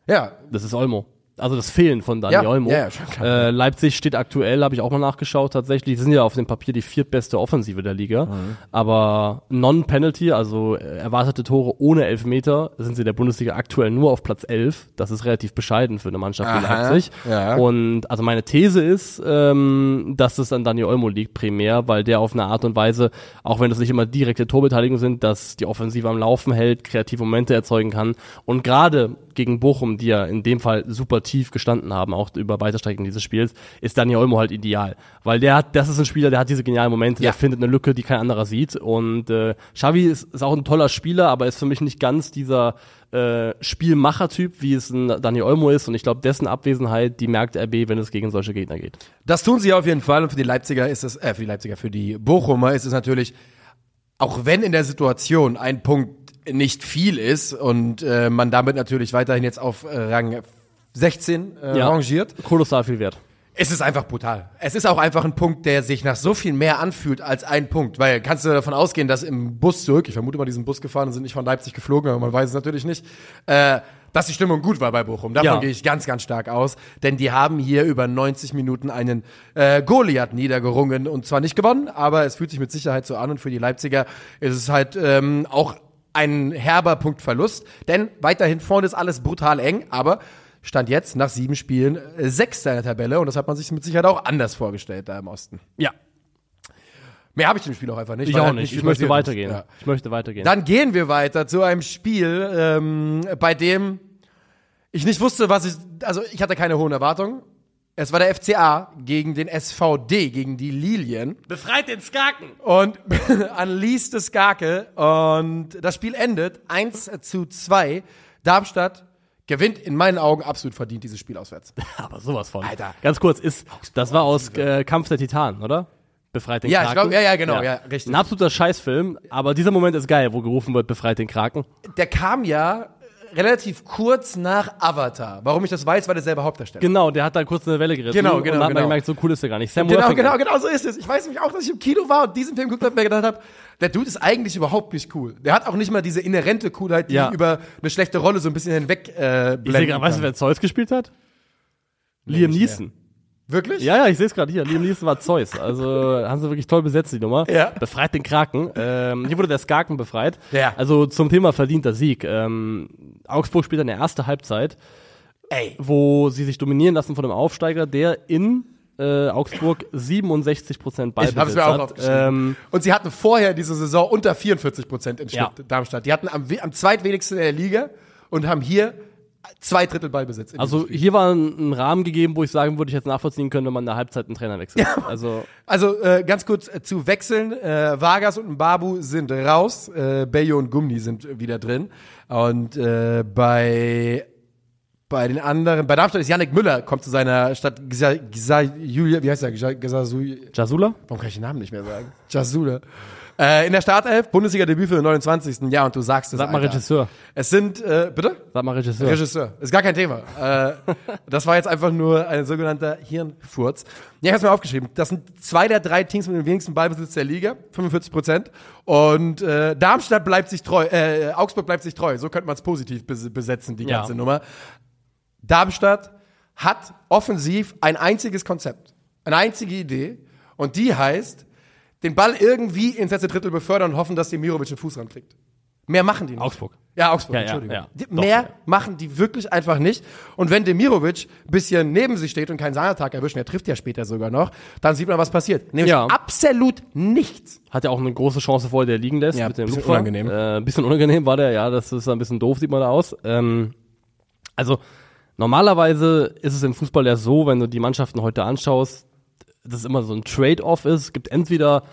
Ja, Das ist Olmo. Also das Fehlen von Dani Ja, Olmo. ja, ja, äh, Leipzig steht aktuell, habe ich auch mal nachgeschaut, tatsächlich. Die sind ja auf dem Papier die viertbeste Offensive der Liga. Mhm. Aber Non-Penalty, also erwartete Tore ohne Elfmeter, sind sie der Bundesliga aktuell nur auf Platz 11. Das ist relativ bescheiden für eine Mannschaft wie Aha, Leipzig. ja. Und also meine These ist, ähm, dass es an Dani Olmo liegt primär, weil der auf eine Art und Weise, auch wenn es nicht immer direkte Torbeteiligungen sind, dass die Offensive am Laufen hält, kreative Momente erzeugen kann. Und gerade gegen Bochum, die ja in dem Fall super tief gestanden haben, auch über weite Strecken dieses Spiels, ist Dani Olmo halt ideal. Weil der hat, das ist ein Spieler, der hat diese genialen Momente, Ja. der findet eine Lücke, die kein anderer sieht. Und äh, Xavi ist, ist auch ein toller Spieler, aber ist für mich nicht ganz dieser äh, Spielmacher-Typ, wie es ein Dani Olmo ist. Und ich glaube, dessen Abwesenheit, die merkt RB, wenn es gegen solche Gegner geht. das tun sie auf jeden Fall. Und für die Leipziger ist es, äh, für die Leipziger, für die Bochumer ist es natürlich, auch wenn in der Situation ein Punkt nicht viel ist und äh, man damit natürlich weiterhin jetzt auf Rang 16 äh, Ja. rangiert, Kolossal viel wert. Es ist einfach brutal. Es ist auch einfach ein Punkt, der sich nach so viel mehr anfühlt als ein Punkt. Weil kannst du davon ausgehen, dass im Bus zurück, ich vermute mal, diesen Bus gefahren und sind nicht von Leipzig geflogen, aber man weiß es natürlich nicht, äh, dass die Stimmung gut war bei Bochum. Davon Ja. gehe ich ganz, ganz stark aus. Denn die haben hier über 90 Minuten einen äh, Goliath niedergerungen und zwar nicht gewonnen, aber es fühlt sich mit Sicherheit so an und für die Leipziger ist es halt ähm, auch ein herber Punktverlust. Denn weiterhin vorne ist alles brutal eng, aber Stand jetzt nach sieben Spielen äh, Sechster in der Tabelle und das hat man sich mit Sicherheit auch anders vorgestellt da im Osten. Ja, Mehr habe ich dem Spiel auch einfach nicht. ich auch halt nicht. Ich möchte weitergehen. Ja. Ich möchte weitergehen. Dann gehen wir weiter zu einem Spiel, ähm, bei dem ich nicht wusste, was ich. Also ich hatte keine hohen Erwartungen. Es war der FCA gegen den SVD, gegen die Lilien. Befreit den Skaken! Und Unleashed the Skake. Und das Spiel endet 1 zu 2. Darmstadt gewinnt in meinen Augen absolut verdient dieses Spiel auswärts. Aber sowas von. Alter. Ganz kurz, ist, das war aus äh, Kampf der Titanen, oder? Befreit den Ja, ich Kraken. glaub- ja, ja, genau, ja, richtig. Ein absoluter Scheißfilm, aber dieser Moment ist geil, wo gerufen wird, befreit den Kraken. Der kam ja relativ kurz nach Avatar. Warum ich das weiß, war derselbe Hauptdarsteller. Genau, der hat da kurz eine Welle geritten Genau, und genau, dann hat man genau. gemerkt, so cool ist der gar nicht. Sam Genau, Worthington. genau, genau so ist es. Ich weiß nämlich auch, dass ich im Kino war und diesen Film geguckt habe und mir gedacht habe, der Dude ist eigentlich überhaupt nicht cool. Der hat auch nicht mal diese inhärente Coolheit, die Ja. über eine schlechte Rolle so ein bisschen hinweg äh, Ich blenden sehe gerade, weißt du, wer Zeus gespielt hat? Liam nicht mehr. Neeson. Wirklich? Ja, ja, ich sehe es gerade hier. Liam Neeson war Zeus. Also haben sie wirklich toll besetzt, die Nummer. Ja. Befreit den Kraken. Ähm, hier wurde der Skaken befreit. Ja. Also zum Thema verdienter Sieg. Ähm, Augsburg spielt eine erste Halbzeit, Ey. wo sie sich dominieren lassen von einem Aufsteiger, der in äh, Augsburg 67 Prozent Ich Ballbesitz es mir auch hat. Ähm, und sie hatten vorher diese Saison unter 44 Prozent im Schnitt, Ja. Darmstadt. Die hatten am, am zweitwenigsten in der Liga und haben hier zwei Drittel Ballbesitz. in also hier war ein, ein Rahmen gegeben, wo ich sagen würde, ich jetzt nachvollziehen können, wenn man in der Halbzeit einen Trainer wechselt. Also Also äh, ganz kurz äh, zu wechseln. Äh, Vargas und Mbabu sind raus. Äh, Bello und Gumni sind wieder drin. Und äh, bei bei den anderen, bei Darmstadt ist Yannick Müller, kommt zu seiner Stadt Gisa, Gisa Julia, wie heißt er? Gisa, Gisa, Jasula? Warum kann ich den Namen nicht mehr sagen? Jasula. Äh, in der Startelf, Bundesliga-Debüt für den 29. Ja, und du sagst es. Sag mal Alter. Regisseur. Es sind, äh, bitte? Sag mal Regisseur. Regisseur. Ist gar kein Thema. äh, das war jetzt einfach nur ein sogenannter Hirnfurz. Ja, ich hab's mir aufgeschrieben. Das sind zwei der drei Teams mit dem wenigsten Ballbesitz der Liga, 45 Prozent. Und äh, Darmstadt bleibt sich treu, äh, Augsburg bleibt sich treu. So könnte man es positiv bes besetzen, die Ja. ganze Nummer. Darmstadt hat offensiv ein einziges Konzept, eine einzige Idee. Und die heißt, den Ball irgendwie ins letzte Drittel befördern und hoffen, dass Demirovic den Fuß rankriegt. Mehr machen die nicht. Augsburg. Ja, Augsburg, Ja, ja, Entschuldigung. ja. Die, Doch, mehr ja. machen die wirklich einfach nicht. Und wenn Demirovic ein bisschen neben sich steht und keinen Sahnetag erwischen, er trifft ja später sogar noch, dann sieht man, was passiert. Nämlich Ja. absolut nichts. Hat ja auch eine große Chance vorher, der liegen lässt Ja, mit dem bisschen Lupfer. unangenehm. Äh, bisschen unangenehm war der, ja, das ist ein bisschen doof, sieht man da aus. Ähm, Also normalerweise ist es im Fußball ja so, wenn du die Mannschaften heute anschaust, dass es immer so ein Trade-off ist. Es gibt entweder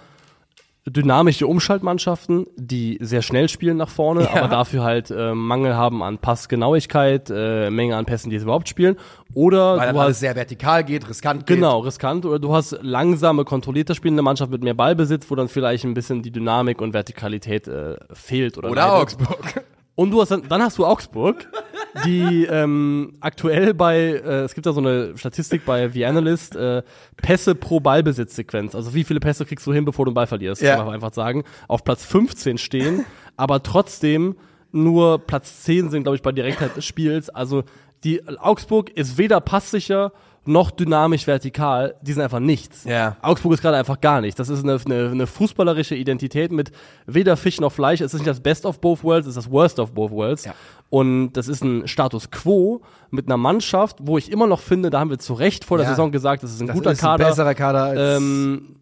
dynamische Umschaltmannschaften, die sehr schnell spielen nach vorne, Ja. aber dafür halt äh, Mangel haben an Passgenauigkeit, äh, Menge an Pässen, die sie überhaupt spielen. Oder Weil du hast sehr vertikal geht, riskant geht. Genau, riskant. Oder du hast langsame, kontrollierter spielende Mannschaft mit mehr Ballbesitz, wo dann vielleicht ein bisschen die Dynamik und Vertikalität äh, fehlt. Oder, Oder leidet. Augsburg. Und du hast dann, dann hast du Augsburg, die ähm, aktuell bei, äh, es gibt da so eine Statistik bei The Analyst, äh, Pässe pro Ballbesitzsequenz. Also wie viele Pässe kriegst du hin, bevor du den Ball verlierst, Ja. kann man einfach sagen. Auf Platz 15 stehen, aber trotzdem nur Platz 10 sind, glaube ich, bei Direktheit des Spiels. Also die Augsburg ist weder passsicher noch dynamisch vertikal, die sind einfach nichts. Ja. Augsburg ist gerade einfach gar nicht. Das ist eine, eine, eine fußballerische Identität mit weder Fisch noch Fleisch. Es ist nicht das Best of both worlds, es ist das Worst of both worlds. Ja. Und das ist ein Status quo mit einer Mannschaft, wo ich immer noch finde, da haben wir zu Recht vor der Ja. Saison gesagt, das ist ein Das guter ist Kader. ein besserer Kader als ähm,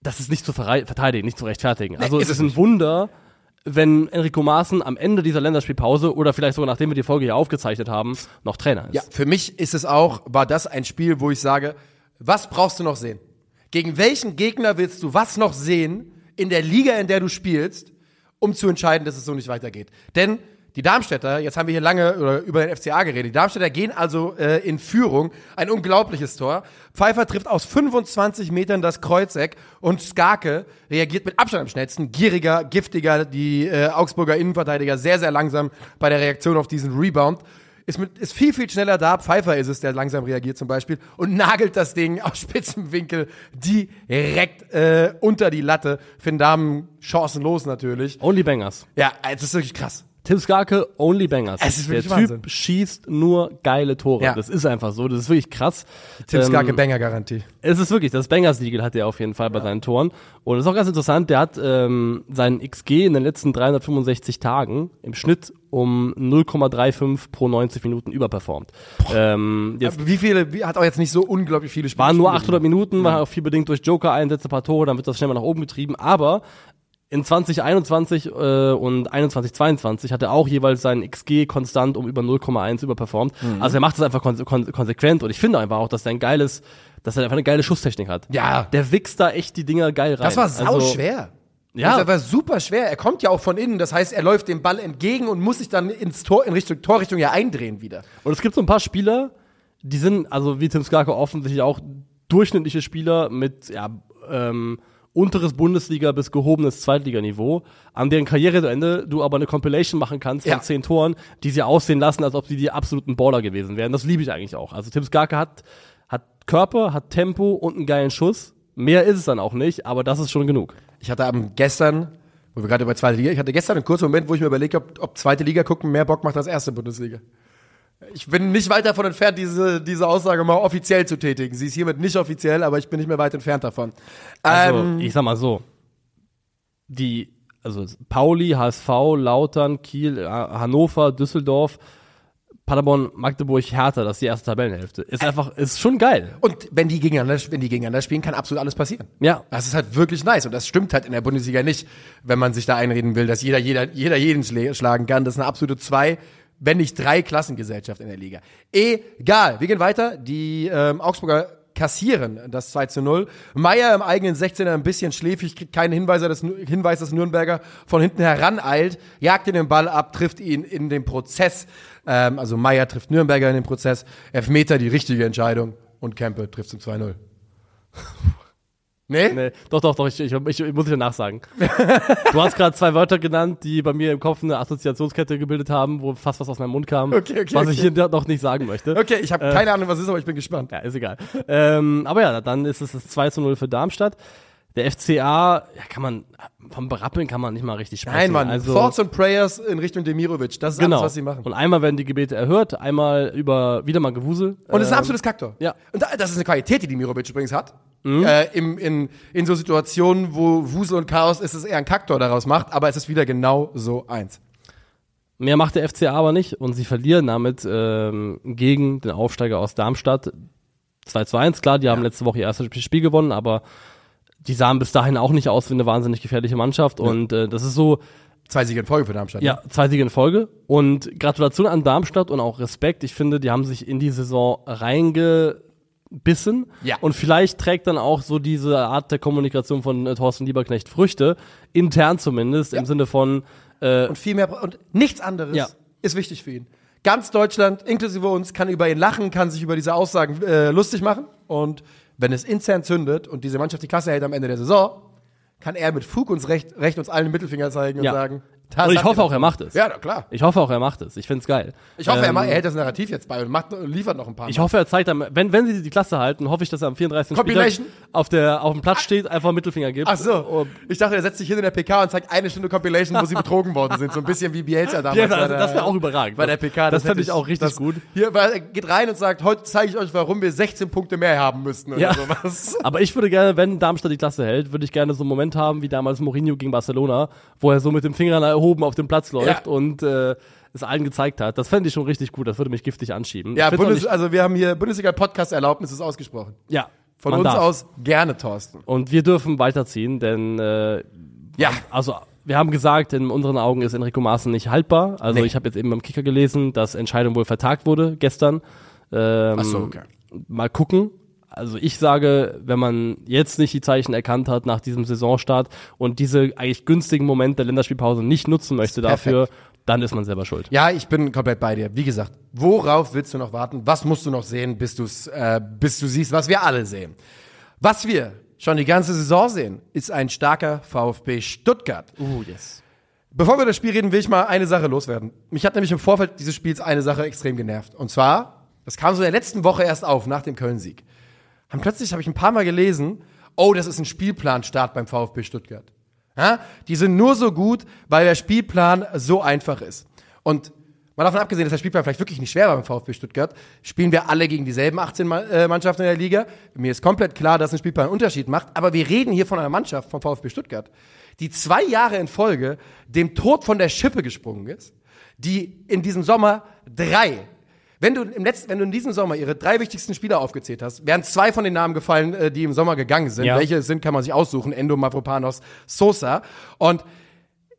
das ist nicht zu verteidigen, nicht zu rechtfertigen. Also ist es es ist ein nicht. Wunder, wenn Enrico Maaßen am Ende dieser Länderspielpause oder vielleicht sogar nachdem wir die Folge hier aufgezeichnet haben, noch Trainer ist. Ja, für mich ist es auch, war das ein Spiel, wo ich sage, was brauchst du noch sehen? Gegen welchen Gegner willst du was noch sehen in der Liga, in der du spielst, um zu entscheiden, dass es so nicht weitergeht? Denn die Darmstädter, jetzt haben wir hier lange über den FCA geredet, die Darmstädter gehen also äh, in Führung, ein unglaubliches Tor. Pfeiffer trifft aus 25 Metern das Kreuzeck und Skarke reagiert mit Abstand am schnellsten, gieriger, giftiger, die äh, Augsburger Innenverteidiger sehr, sehr langsam bei der Reaktion auf diesen Rebound ist, mit, ist viel, viel schneller da. Pfeiffer ist es, der langsam reagiert zum Beispiel und nagelt das Ding aus spitzem Winkel direkt äh, unter die Latte. Finn Dahmen chancenlos natürlich. Only Bangers. Ja, es ist wirklich krass. Tim Skarke, only Bangers. Es ist Der wirklich Typ Wahnsinn. schießt nur geile Tore. Ja. Das ist einfach so. Das ist wirklich krass. Tim Ähm, Skarke Banger Garantie. Es ist wirklich, das Bangers-Siegel hat er auf jeden Fall bei seinen Toren. Und es ist auch ganz interessant, der hat ähm, seinen XG in den letzten 365 Tagen im Schnitt um 0,35 pro 90 Minuten überperformt. Ähm, jetzt Wie viele, wie, hat auch jetzt nicht so unglaublich viele Spiele. waren nur gespielt. 800 Minuten, war auch viel bedingt durch Joker-Einsätze, ein paar Tore, dann wird das schnell mal nach oben getrieben. Aber in 2021 äh, und 21, 22 hat er auch jeweils seinen XG konstant um über 0,1 überperformt. Mhm. Also er macht das einfach konse kon konsequent und ich finde einfach auch, dass er ein geiles, dass er einfach eine geile Schusstechnik hat. Ja. Der wichst da echt die Dinger geil rein. Das war sau Also, schwer. Ja. Das war super schwer. Er kommt ja auch von innen. Das heißt, er läuft dem Ball entgegen und muss sich dann ins Tor, in Richtung Torrichtung ja eindrehen wieder. Und es gibt so ein paar Spieler, die sind, also wie Tim Skarke offensichtlich auch durchschnittliche Spieler mit ja, ähm, unteres Bundesliga bis gehobenes Zweitliganiveau, an deren Karriereende du aber eine Compilation machen kannst von Ja. zehn Toren, die sie aussehen lassen, als ob sie die absoluten Baller gewesen wären. Das liebe ich eigentlich auch. Also Tim Skarke hat, hat Körper, hat Tempo und einen geilen Schuss. Mehr ist es dann auch nicht, aber das ist schon genug. Ich hatte am gestern, wo wir gerade über zweite Liga, ich hatte gestern einen kurzen Moment, wo ich mir überlegt habe, ob zweite Liga gucken mehr Bock macht als erste Bundesliga. Ich bin nicht weit davon entfernt, diese, diese Aussage mal offiziell zu tätigen. Sie ist hiermit nicht offiziell, aber ich bin nicht mehr weit entfernt davon. Also, ähm, ich sag mal so. Die, also Pauli, HSV, Lautern, Kiel, Hannover, Düsseldorf, Paderborn, Magdeburg, Hertha, das ist die erste Tabellenhälfte. Ist einfach, ist schon geil. und wenn die, gegeneinander, wenn die gegeneinander spielen, kann absolut alles passieren. Ja. Das ist halt wirklich nice. Und das stimmt halt in der Bundesliga nicht, wenn man sich da einreden will, dass jeder, jeder, jeder jeden schlagen kann. Das ist eine absolute zwei, wenn nicht drei Klassengesellschaft in der Liga. Egal. Wir gehen weiter. Die ähm, Augsburger kassieren das 2 zu 0. Meier im eigenen 16er ein bisschen schläfig, kriegt keinen Hinweis, dass, Hinweis, dass Nürnberger von hinten heraneilt, jagt ihn den Ball ab, trifft ihn in den Prozess. Ähm, also Meier trifft Nürnberger in den Prozess. Elfmeter, die richtige Entscheidung. Und Kempe trifft zum 2-0. Nee? Nee, doch, doch, doch, ich, ich, ich, ich muss dir nachsagen. du hast gerade zwei Wörter genannt, die bei mir im Kopf eine Assoziationskette gebildet haben, wo fast was aus meinem Mund kam, Okay, okay, was ich okay. hier noch nicht sagen möchte. Okay, ich habe keine Ahnung, was es ist, aber ich bin gespannt. Ja, ist egal. ähm, aber ja, dann ist es das 2 zu 0 für Darmstadt. Der FCA, ja, kann man, vom Berappeln kann man nicht mal richtig sprechen. Nein, Mann. Also, Thoughts and Prayers in Richtung Demirovic. Das ist genau. alles, was sie machen. Und einmal werden die Gebete erhört, einmal über wieder mal Gewusel. Und es ist ein Ähm, absolutes Kaktor. ja. Und da- das ist eine Qualität, die Demirovic übrigens hat. Äh, im, in, in so Situationen, wo Wusel und Chaos ist, es eher ein Kaktor daraus macht, aber es ist wieder genau so eins. Mehr macht der FCA aber nicht und sie verlieren damit ähm, gegen den Aufsteiger aus Darmstadt 2 zu 1. Klar, die haben letzte Woche ihr erstes Spiel gewonnen, aber die sahen bis dahin auch nicht aus wie eine wahnsinnig gefährliche Mannschaft und äh, das ist so, Zwei Siege in Folge für Darmstadt. ne? Ja, zwei Siege in Folge. Und Gratulation an Darmstadt und auch Respekt. Ich finde, die haben sich in die Saison reingebissen. Ja. Und vielleicht trägt dann auch so diese Art der Kommunikation von äh, Thorsten Lieberknecht Früchte. Intern zumindest, im Sinne von, äh, Und viel mehr, und nichts anderes Ja. ist wichtig für ihn. Ganz Deutschland, inklusive uns, kann über ihn lachen, kann sich über diese Aussagen äh, lustig machen. Und wenn es intern zündet und diese Mannschaft die Klasse hält am Ende der Saison, kann er mit Fug uns recht, recht uns allen den Mittelfinger zeigen und Ja. sagen, und ich hoffe auch, er macht es. Ja, na klar. Ich hoffe auch, er macht es. Ich find's geil. Ich hoffe, er, Ähm, er hält das Narrativ jetzt bei und macht, liefert noch ein paar. Ich hoffe, er zeigt dann, wenn, wenn sie die Klasse halten, hoffe ich, dass er am 34. Compilation? Spieltag auf, der, auf dem Platz steht, einfach einen Mittelfinger gibt. Ach so, ich dachte, er setzt sich hin in der PK und zeigt eine Stunde Compilation, wo sie betrogen worden sind. So ein bisschen wie Bielsa damals. Bei also, das wäre auch überragend. Bei der PK. Das, fände hätte ich auch richtig das, gut. Hier, weil er geht rein und sagt, heute zeige ich euch, warum wir 16 Punkte mehr haben müssten oder Ja. sowas. Aber ich würde gerne, wenn Darmstadt die Klasse hält, würde ich gerne so einen Moment haben, wie damals Mourinho gegen Barcelona, wo er so mit dem Finger erhoben auf dem Platz läuft Ja. und äh, es allen gezeigt hat. Das fände ich schon richtig gut. Das würde mich giftig anschieben. Ja, Bundes, also wir haben hier Bundesliga-Podcast-Erlaubnis ist ausgesprochen. ja Von uns darf. aus gerne, Thorsten. Und wir dürfen weiterziehen, denn äh, Ja. also wir haben gesagt, in unseren Augen ist Enrico Maaßen nicht haltbar. Also Nee. ich habe jetzt eben beim Kicker gelesen, dass Entscheidung wohl vertagt wurde gestern. Ähm, Ach so, okay. Mal gucken. Also ich sage, wenn man jetzt nicht die Zeichen erkannt hat nach diesem Saisonstart und diese eigentlich günstigen Momente der Länderspielpause nicht nutzen möchte dafür, dann ist man selber schuld. Ja, ich bin komplett bei dir. Wie gesagt, worauf willst du noch warten? Was musst du noch sehen, bis, du's, äh, bis du siehst, was wir alle sehen? Was wir schon die ganze Saison sehen, ist ein starker VfB Stuttgart. Uh, yes. Bevor wir über das Spiel reden, will ich mal eine Sache loswerden. Mich hat nämlich im Vorfeld dieses Spiels eine Sache extrem genervt. Und zwar, das kam so in der letzten Woche erst auf, nach dem Köln-Sieg. Haben plötzlich, habe ich ein paar Mal gelesen, oh, das ist ein Spielplanstart beim VfB Stuttgart. Ja? Die sind nur so gut, weil der Spielplan so einfach ist. Und mal davon abgesehen, dass der Spielplan vielleicht wirklich nicht schwer war beim VfB Stuttgart, spielen wir alle gegen dieselben 18 Ma- äh, Mannschaften in der Liga. Mir ist komplett klar, dass ein Spielplan einen Unterschied macht, aber wir reden hier von einer Mannschaft vom VfB Stuttgart, die zwei Jahre in Folge dem Tod von der Schippe gesprungen ist, die in diesem Sommer drei wenn du im letzten, wenn du in diesem Sommer ihre drei wichtigsten Spieler aufgezählt hast, wären zwei von den Namen gefallen, äh, die im Sommer gegangen sind. Ja. Welche es sind, kann man sich aussuchen. Endo, Mavropanos, Sosa. Und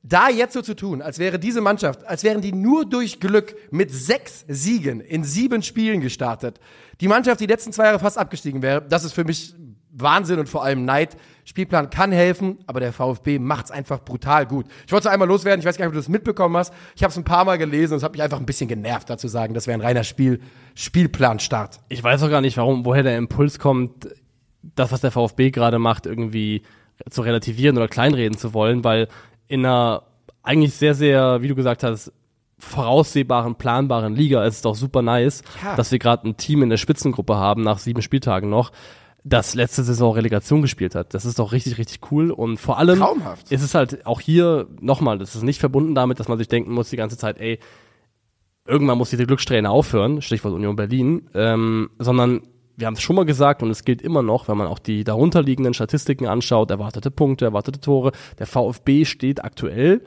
da jetzt so zu tun, als wäre diese Mannschaft, als wären die nur durch Glück mit sechs Siegen in sieben Spielen gestartet. Die Mannschaft, die letzten zwei Jahre fast abgestiegen wäre, das ist für mich Wahnsinn und vor allem Neid. Spielplan kann helfen, aber der VfB macht's einfach brutal gut. Ich wollte es einmal loswerden, ich weiß gar nicht, ob du das mitbekommen hast. Ich habe es ein paar Mal gelesen und es hat mich einfach ein bisschen genervt, dazu sagen, das wäre ein reiner Spiel, Spielplanstart. Ich weiß auch gar nicht, warum, woher der Impuls kommt, das, was der VfB gerade macht, irgendwie zu relativieren oder kleinreden zu wollen, weil in einer eigentlich sehr, sehr, wie du gesagt hast, voraussehbaren, planbaren Liga ist es doch super nice, Ja. dass wir gerade ein Team in der Spitzengruppe haben, nach sieben Spieltagen noch, das letzte Saison Relegation gespielt hat. Das ist doch richtig, richtig cool und vor allem Traumhaft. ist es halt auch hier, nochmal, das ist nicht verbunden damit, dass man sich denken muss die ganze Zeit, ey, irgendwann muss diese Glückssträhne aufhören, Stichwort Union Berlin, ähm, sondern wir haben es schon mal gesagt und es gilt immer noch, wenn man auch die darunterliegenden Statistiken anschaut, erwartete Punkte, erwartete Tore, der VfB steht aktuell,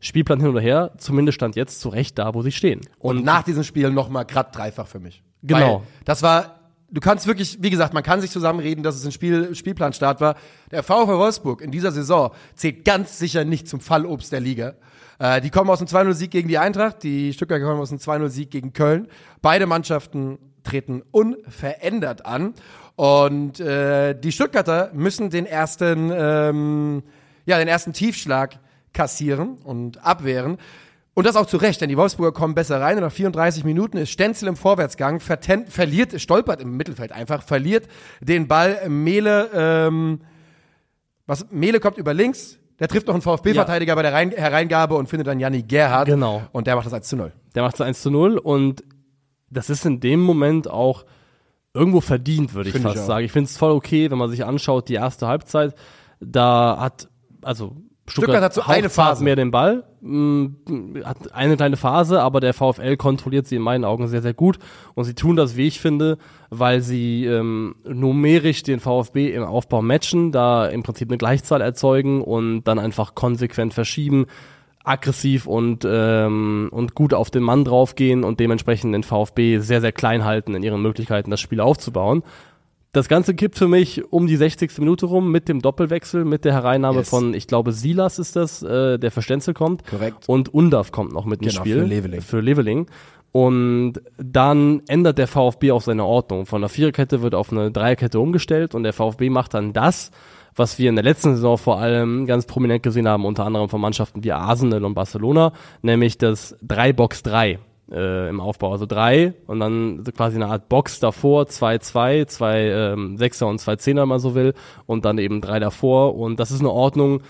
Spielplan hin oder her, zumindest stand jetzt zu Recht da, wo sie stehen. Und nach diesem Spiel nochmal grad dreifach für mich. Genau. Weil das war, du kannst wirklich, wie gesagt, man kann sich zusammenreden, dass es ein Spiel, Spielplanstart war. Der VfL Wolfsburg in dieser Saison zählt ganz sicher nicht zum Fallobst der Liga. Äh, die kommen aus dem 2-0-Sieg gegen die Eintracht, die Stuttgarter kommen aus dem 2-0-Sieg gegen Köln. Beide Mannschaften treten unverändert an. Und äh, die Stuttgarter müssen den ersten, ähm, ja, den ersten Tiefschlag kassieren und abwehren. Und das auch zu Recht, denn die Wolfsburger kommen besser rein und nach 34 Minuten ist Stenzel im Vorwärtsgang, verliert, stolpert im Mittelfeld einfach, verliert den Ball. Mele, ähm, was, Mele kommt über links, der trifft noch einen VfB-Verteidiger bei der Rein Hereingabe und findet dann Janni Gerhardt. Genau. Und der macht das 1 zu 0. Der macht es 1 zu 0 und das ist in dem Moment auch irgendwo verdient, würde ich Find ich fast auch. sagen. Ich finde es voll okay, wenn man sich anschaut, die erste Halbzeit, da hat, also Stuttgart hat so eine Phase. mehr den Ball, mh, hat eine kleine Phase, aber der VfL kontrolliert sie in meinen Augen sehr, sehr gut und sie tun das, wie ich finde, weil sie ähm, numerisch den VfB im Aufbau matchen, da im Prinzip eine Gleichzahl erzeugen und dann einfach konsequent verschieben, aggressiv und, ähm, und gut auf den Mann draufgehen und dementsprechend den VfB sehr, sehr klein halten in ihren Möglichkeiten, das Spiel aufzubauen. Das Ganze kippt für mich um die 60. Minute rum mit dem Doppelwechsel, mit der Hereinnahme Yes. von, ich glaube, Silas ist das, äh, der für Stenzel kommt. Korrekt. Und Undav kommt noch mit ins Genau, Spiel. für Leveling. Für Leveling. Und dann ändert der VfB auch seine Ordnung. Von einer Viererkette wird auf eine Dreierkette umgestellt und der VfB macht dann das, was wir in der letzten Saison vor allem ganz prominent gesehen haben, unter anderem von Mannschaften wie Arsenal und Barcelona, nämlich das 3-Box-3 äh, im Aufbau. Also drei und dann quasi eine Art Box davor, zwei, zwei, zwei ähm, Sechser und zwei Zehner, wenn man so will, und dann eben drei davor. Und das ist eine Ordnung,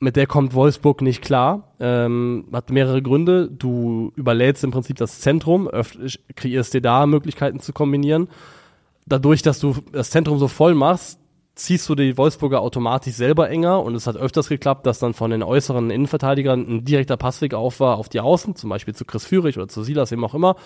mit der kommt Wolfsburg nicht klar. Ähm, hat mehrere Gründe. Du überlädst im Prinzip das Zentrum, kreierst dir da Möglichkeiten zu kombinieren. Dadurch, dass du das Zentrum so voll machst, ziehst du die Wolfsburger automatisch selber enger und es hat öfters geklappt, dass dann von den äußeren Innenverteidigern ein direkter Passweg auf war auf die Außen, zum Beispiel zu Chris Führig oder zu Silas, wem auch immer.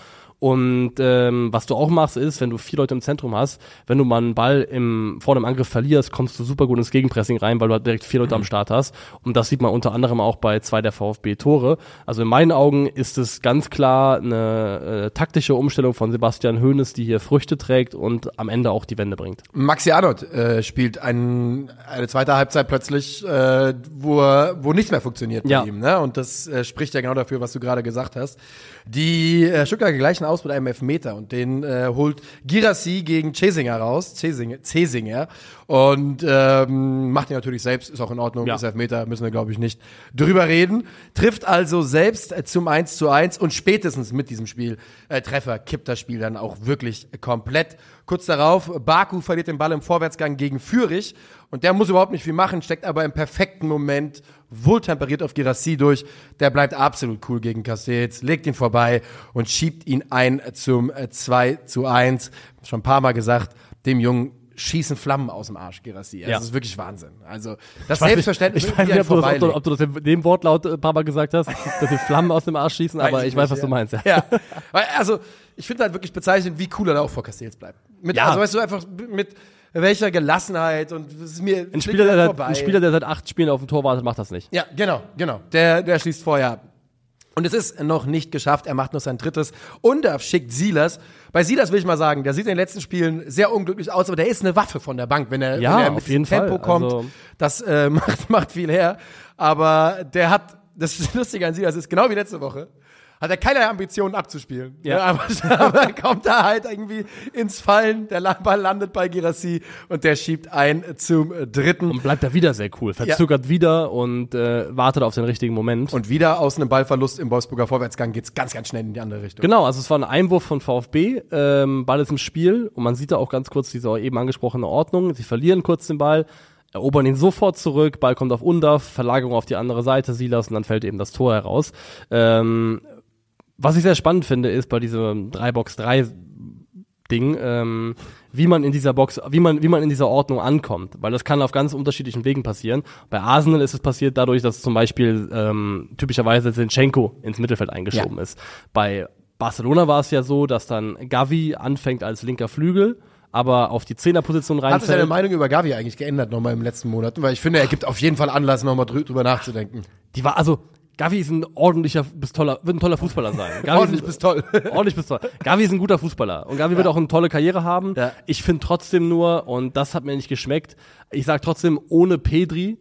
Und ähm, was du auch machst, ist, wenn du vier Leute im Zentrum hast, wenn du mal einen Ball im, vor dem Angriff verlierst, kommst du super gut ins Gegenpressing rein, weil du halt direkt vier Leute am Start hast. Und das sieht man unter anderem auch bei zwei der VfB-Tore. Also in meinen Augen ist es ganz klar eine äh, taktische Umstellung von Sebastian Hoeneß, die hier Früchte trägt und am Ende auch die Wende bringt. Maxi Arnold äh, spielt ein, eine zweite Halbzeit plötzlich, äh, wo, wo nichts mehr funktioniert Ja. bei ihm. Ne? Und das äh, spricht ja genau dafür, was du gerade gesagt hast. Die äh, Stuttgarter gleichen aus mit einem Elfmeter. Und den äh, holt Girassi gegen Cesinger raus, Cesinger, Cesinger und ähm, macht ihn natürlich selbst, ist auch in Ordnung, Ja. ist Elfmeter, müssen wir glaube ich nicht drüber reden. Trifft also selbst äh, zum 1 zu 1 und spätestens mit diesem Spiel äh, Treffer kippt das Spiel dann auch wirklich komplett. Kurz darauf, Baku verliert den Ball im Vorwärtsgang gegen Fürich und der muss überhaupt nicht viel machen, steckt aber im perfekten Moment wohltemperiert auf Girassi durch. Der bleibt absolut cool gegen Castells, legt ihn vorbei und schiebt ihn ein zum äh, 2 zu 1. Schon ein paar Mal gesagt, dem Jungen schießen Flammen aus dem Arsch, Girassi. Also Ja. Das ist wirklich Wahnsinn. Also das Ich weiß nicht- Selbstverständnis, Ich weiß nicht, ob du, das, ob, du, vorbeilegt. ob du das in dem Wortlaut äh, ein paar Mal gesagt hast, dass die Flammen aus dem Arsch schießen, aber ich weiß, was du meinst. Ja. Ja, also ich finde halt wirklich bezeichnend, wie cool er da auch vor Castells bleibt. Mit, Ja. Also weißt du, einfach mit welcher Gelassenheit und das ist mir Ein, Spieler, der vorbei. ein Spieler, der seit acht Spielen auf dem Tor wartet, macht das nicht. Ja, genau, genau. Der, der schließt vorher ab. Und es ist noch nicht geschafft. Er macht noch sein drittes. Undaf schickt Silas. Bei Silas will ich mal sagen, der sieht in den letzten Spielen sehr unglücklich aus, aber der ist eine Waffe von der Bank, wenn er, Ja, wenn er auf mit jeden diesem Tempo Fall. kommt. Also- das äh, macht, macht viel her. Aber der hat, das Lustige an Silas ist, genau wie letzte Woche, hat er keine Ambitionen abzuspielen. Ja. aber, aber er kommt da halt irgendwie ins Fallen. Der Ball landet bei Girassi und der schiebt ein zum dritten. Und bleibt da wieder sehr cool. Verzögert wieder und äh, wartet auf den richtigen Moment. Und wieder aus einem Ballverlust im Wolfsburger Vorwärtsgang geht's ganz, ganz schnell in die andere Richtung. Genau, also es war ein Einwurf von VfB, ähm, Ball ist im Spiel und man sieht da auch ganz kurz diese eben angesprochene Ordnung. Sie verlieren kurz den Ball, erobern ihn sofort zurück, Ball kommt auf Undaf, Verlagerung auf die andere Seite, Silas und dann fällt eben das Tor heraus. Ähm, was ich sehr spannend finde, ist bei diesem 3-Box-3 Ding, ähm, wie man in dieser Box, wie man, wie man in dieser Ordnung ankommt, weil das kann auf ganz unterschiedlichen Wegen passieren. Bei Arsenal ist es passiert dadurch, dass zum Beispiel ähm, typischerweise Zinchenko ins Mittelfeld eingeschoben ist. Bei Barcelona war es ja so, dass dann Gavi anfängt als linker Flügel, aber auf die Zehnerposition Hat sich deine. Meinung über Gavi eigentlich geändert nochmal im letzten Monat? Weil ich finde, er gibt auf jeden Fall Anlass, nochmal drü drüber nachzudenken. Die war also Gavi ist ein ordentlicher bis toller, wird ein toller Fußballer sein. Gavi Ordentlich ist, bis toll. ordentlich bis toll. Gavi ist ein guter Fußballer und Gavi wird auch eine tolle Karriere haben. Ja. Ich finde trotzdem nur und das hat mir nicht geschmeckt. Ich sag trotzdem ohne Pedri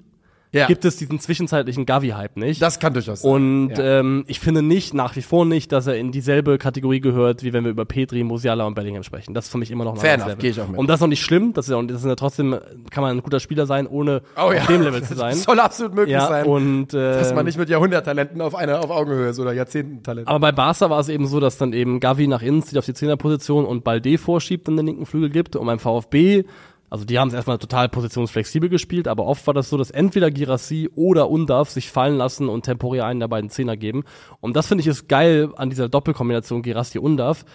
Ja. gibt es diesen zwischenzeitlichen Gavi-Hype nicht. Das kann durchaus sein. und ja. ähm, ich finde nicht, nach wie vor nicht, dass er in dieselbe Kategorie gehört, wie wenn wir über Petri, Musiala und Bellingham sprechen. Das ist für mich immer noch ein Fair anderes Level. gehe ich auch mit. Und das ist noch nicht schlimm, das ist ja, das ist ja trotzdem, kann man ein guter Spieler sein, ohne Oh ja. auf dem Level zu sein. Das soll absolut möglich ja, sein. und äh, dass man nicht mit Jahrhunderttalenten auf einer auf Augenhöhe ist oder Jahrzehntentalenten. Aber bei Barca war es eben so, dass dann eben Gavi nach innen zieht auf die Zehnerposition und Balde vorschiebt und den linken Flügel gibt. Und beim VfB, also die haben es erstmal total positionsflexibel gespielt, aber oft war das so, dass entweder Girassi oder Undaf sich fallen lassen und temporär einen der beiden Zehner geben. Und das finde ich ist geil an dieser Doppelkombination Girassi-Undaf.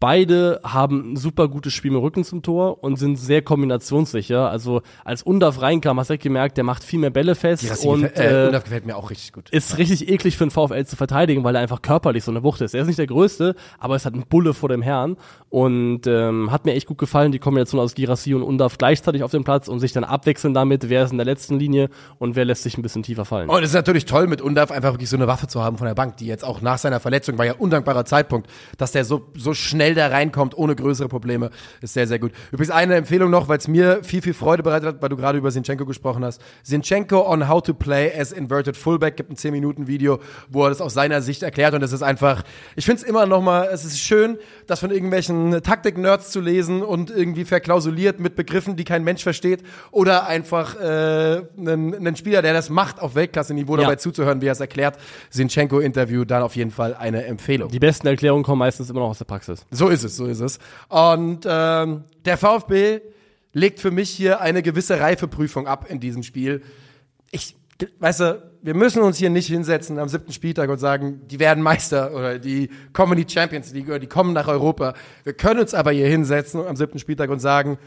Beide haben ein super gutes Spiel mit Rücken zum Tor und sind sehr kombinationssicher. Also als Undaf reinkam, hast du direkt gemerkt, der macht viel mehr Bälle fest Girassi und gefällt, äh, äh, Undaf gefällt mir auch richtig gut. ist richtig eklig für den VfL zu verteidigen, weil er einfach körperlich so eine Wucht ist. Er ist nicht der Größte, aber es hat ein Bulle vor dem Herrn und ähm, hat mir echt gut gefallen, die Kombination aus Girassi und Undaf gleichzeitig auf dem Platz und sich dann abwechseln damit, wer ist in der letzten Linie und wer lässt sich ein bisschen tiefer fallen. Und es ist natürlich toll, mit Undaf einfach wirklich so eine Waffe zu haben von der Bank, die jetzt auch nach seiner Verletzung, war ja ein undankbarer Zeitpunkt, dass der so, so schnell schnell da reinkommt, ohne größere Probleme, ist sehr, sehr gut. Übrigens eine Empfehlung noch, weil es mir viel, viel Freude bereitet hat, weil du gerade über Sinchenko gesprochen hast. Sinchenko on how to play as inverted fullback gibt ein 10-Minuten-Video, wo er das aus seiner Sicht erklärt und es ist einfach, ich finde es immer noch mal, es ist schön, das von irgendwelchen Taktik-Nerds zu lesen und irgendwie verklausuliert mit Begriffen, die kein Mensch versteht oder einfach äh, einen, einen Spieler, der das macht, auf Weltklasse-Niveau Ja. dabei zuzuhören, wie er es erklärt. Sinchenko-Interview, dann auf jeden Fall eine Empfehlung. Die besten Erklärungen kommen meistens immer noch aus der Praxis. So ist es, so ist es. Und ähm, der VfB legt für mich hier eine gewisse Reifeprüfung ab in diesem Spiel. Ich, weißt du, wir müssen uns hier nicht hinsetzen am siebten Spieltag und sagen, die werden Meister oder die kommen in die Champions League oder die kommen nach Europa. Wir können uns aber hier hinsetzen am siebten Spieltag und sagen,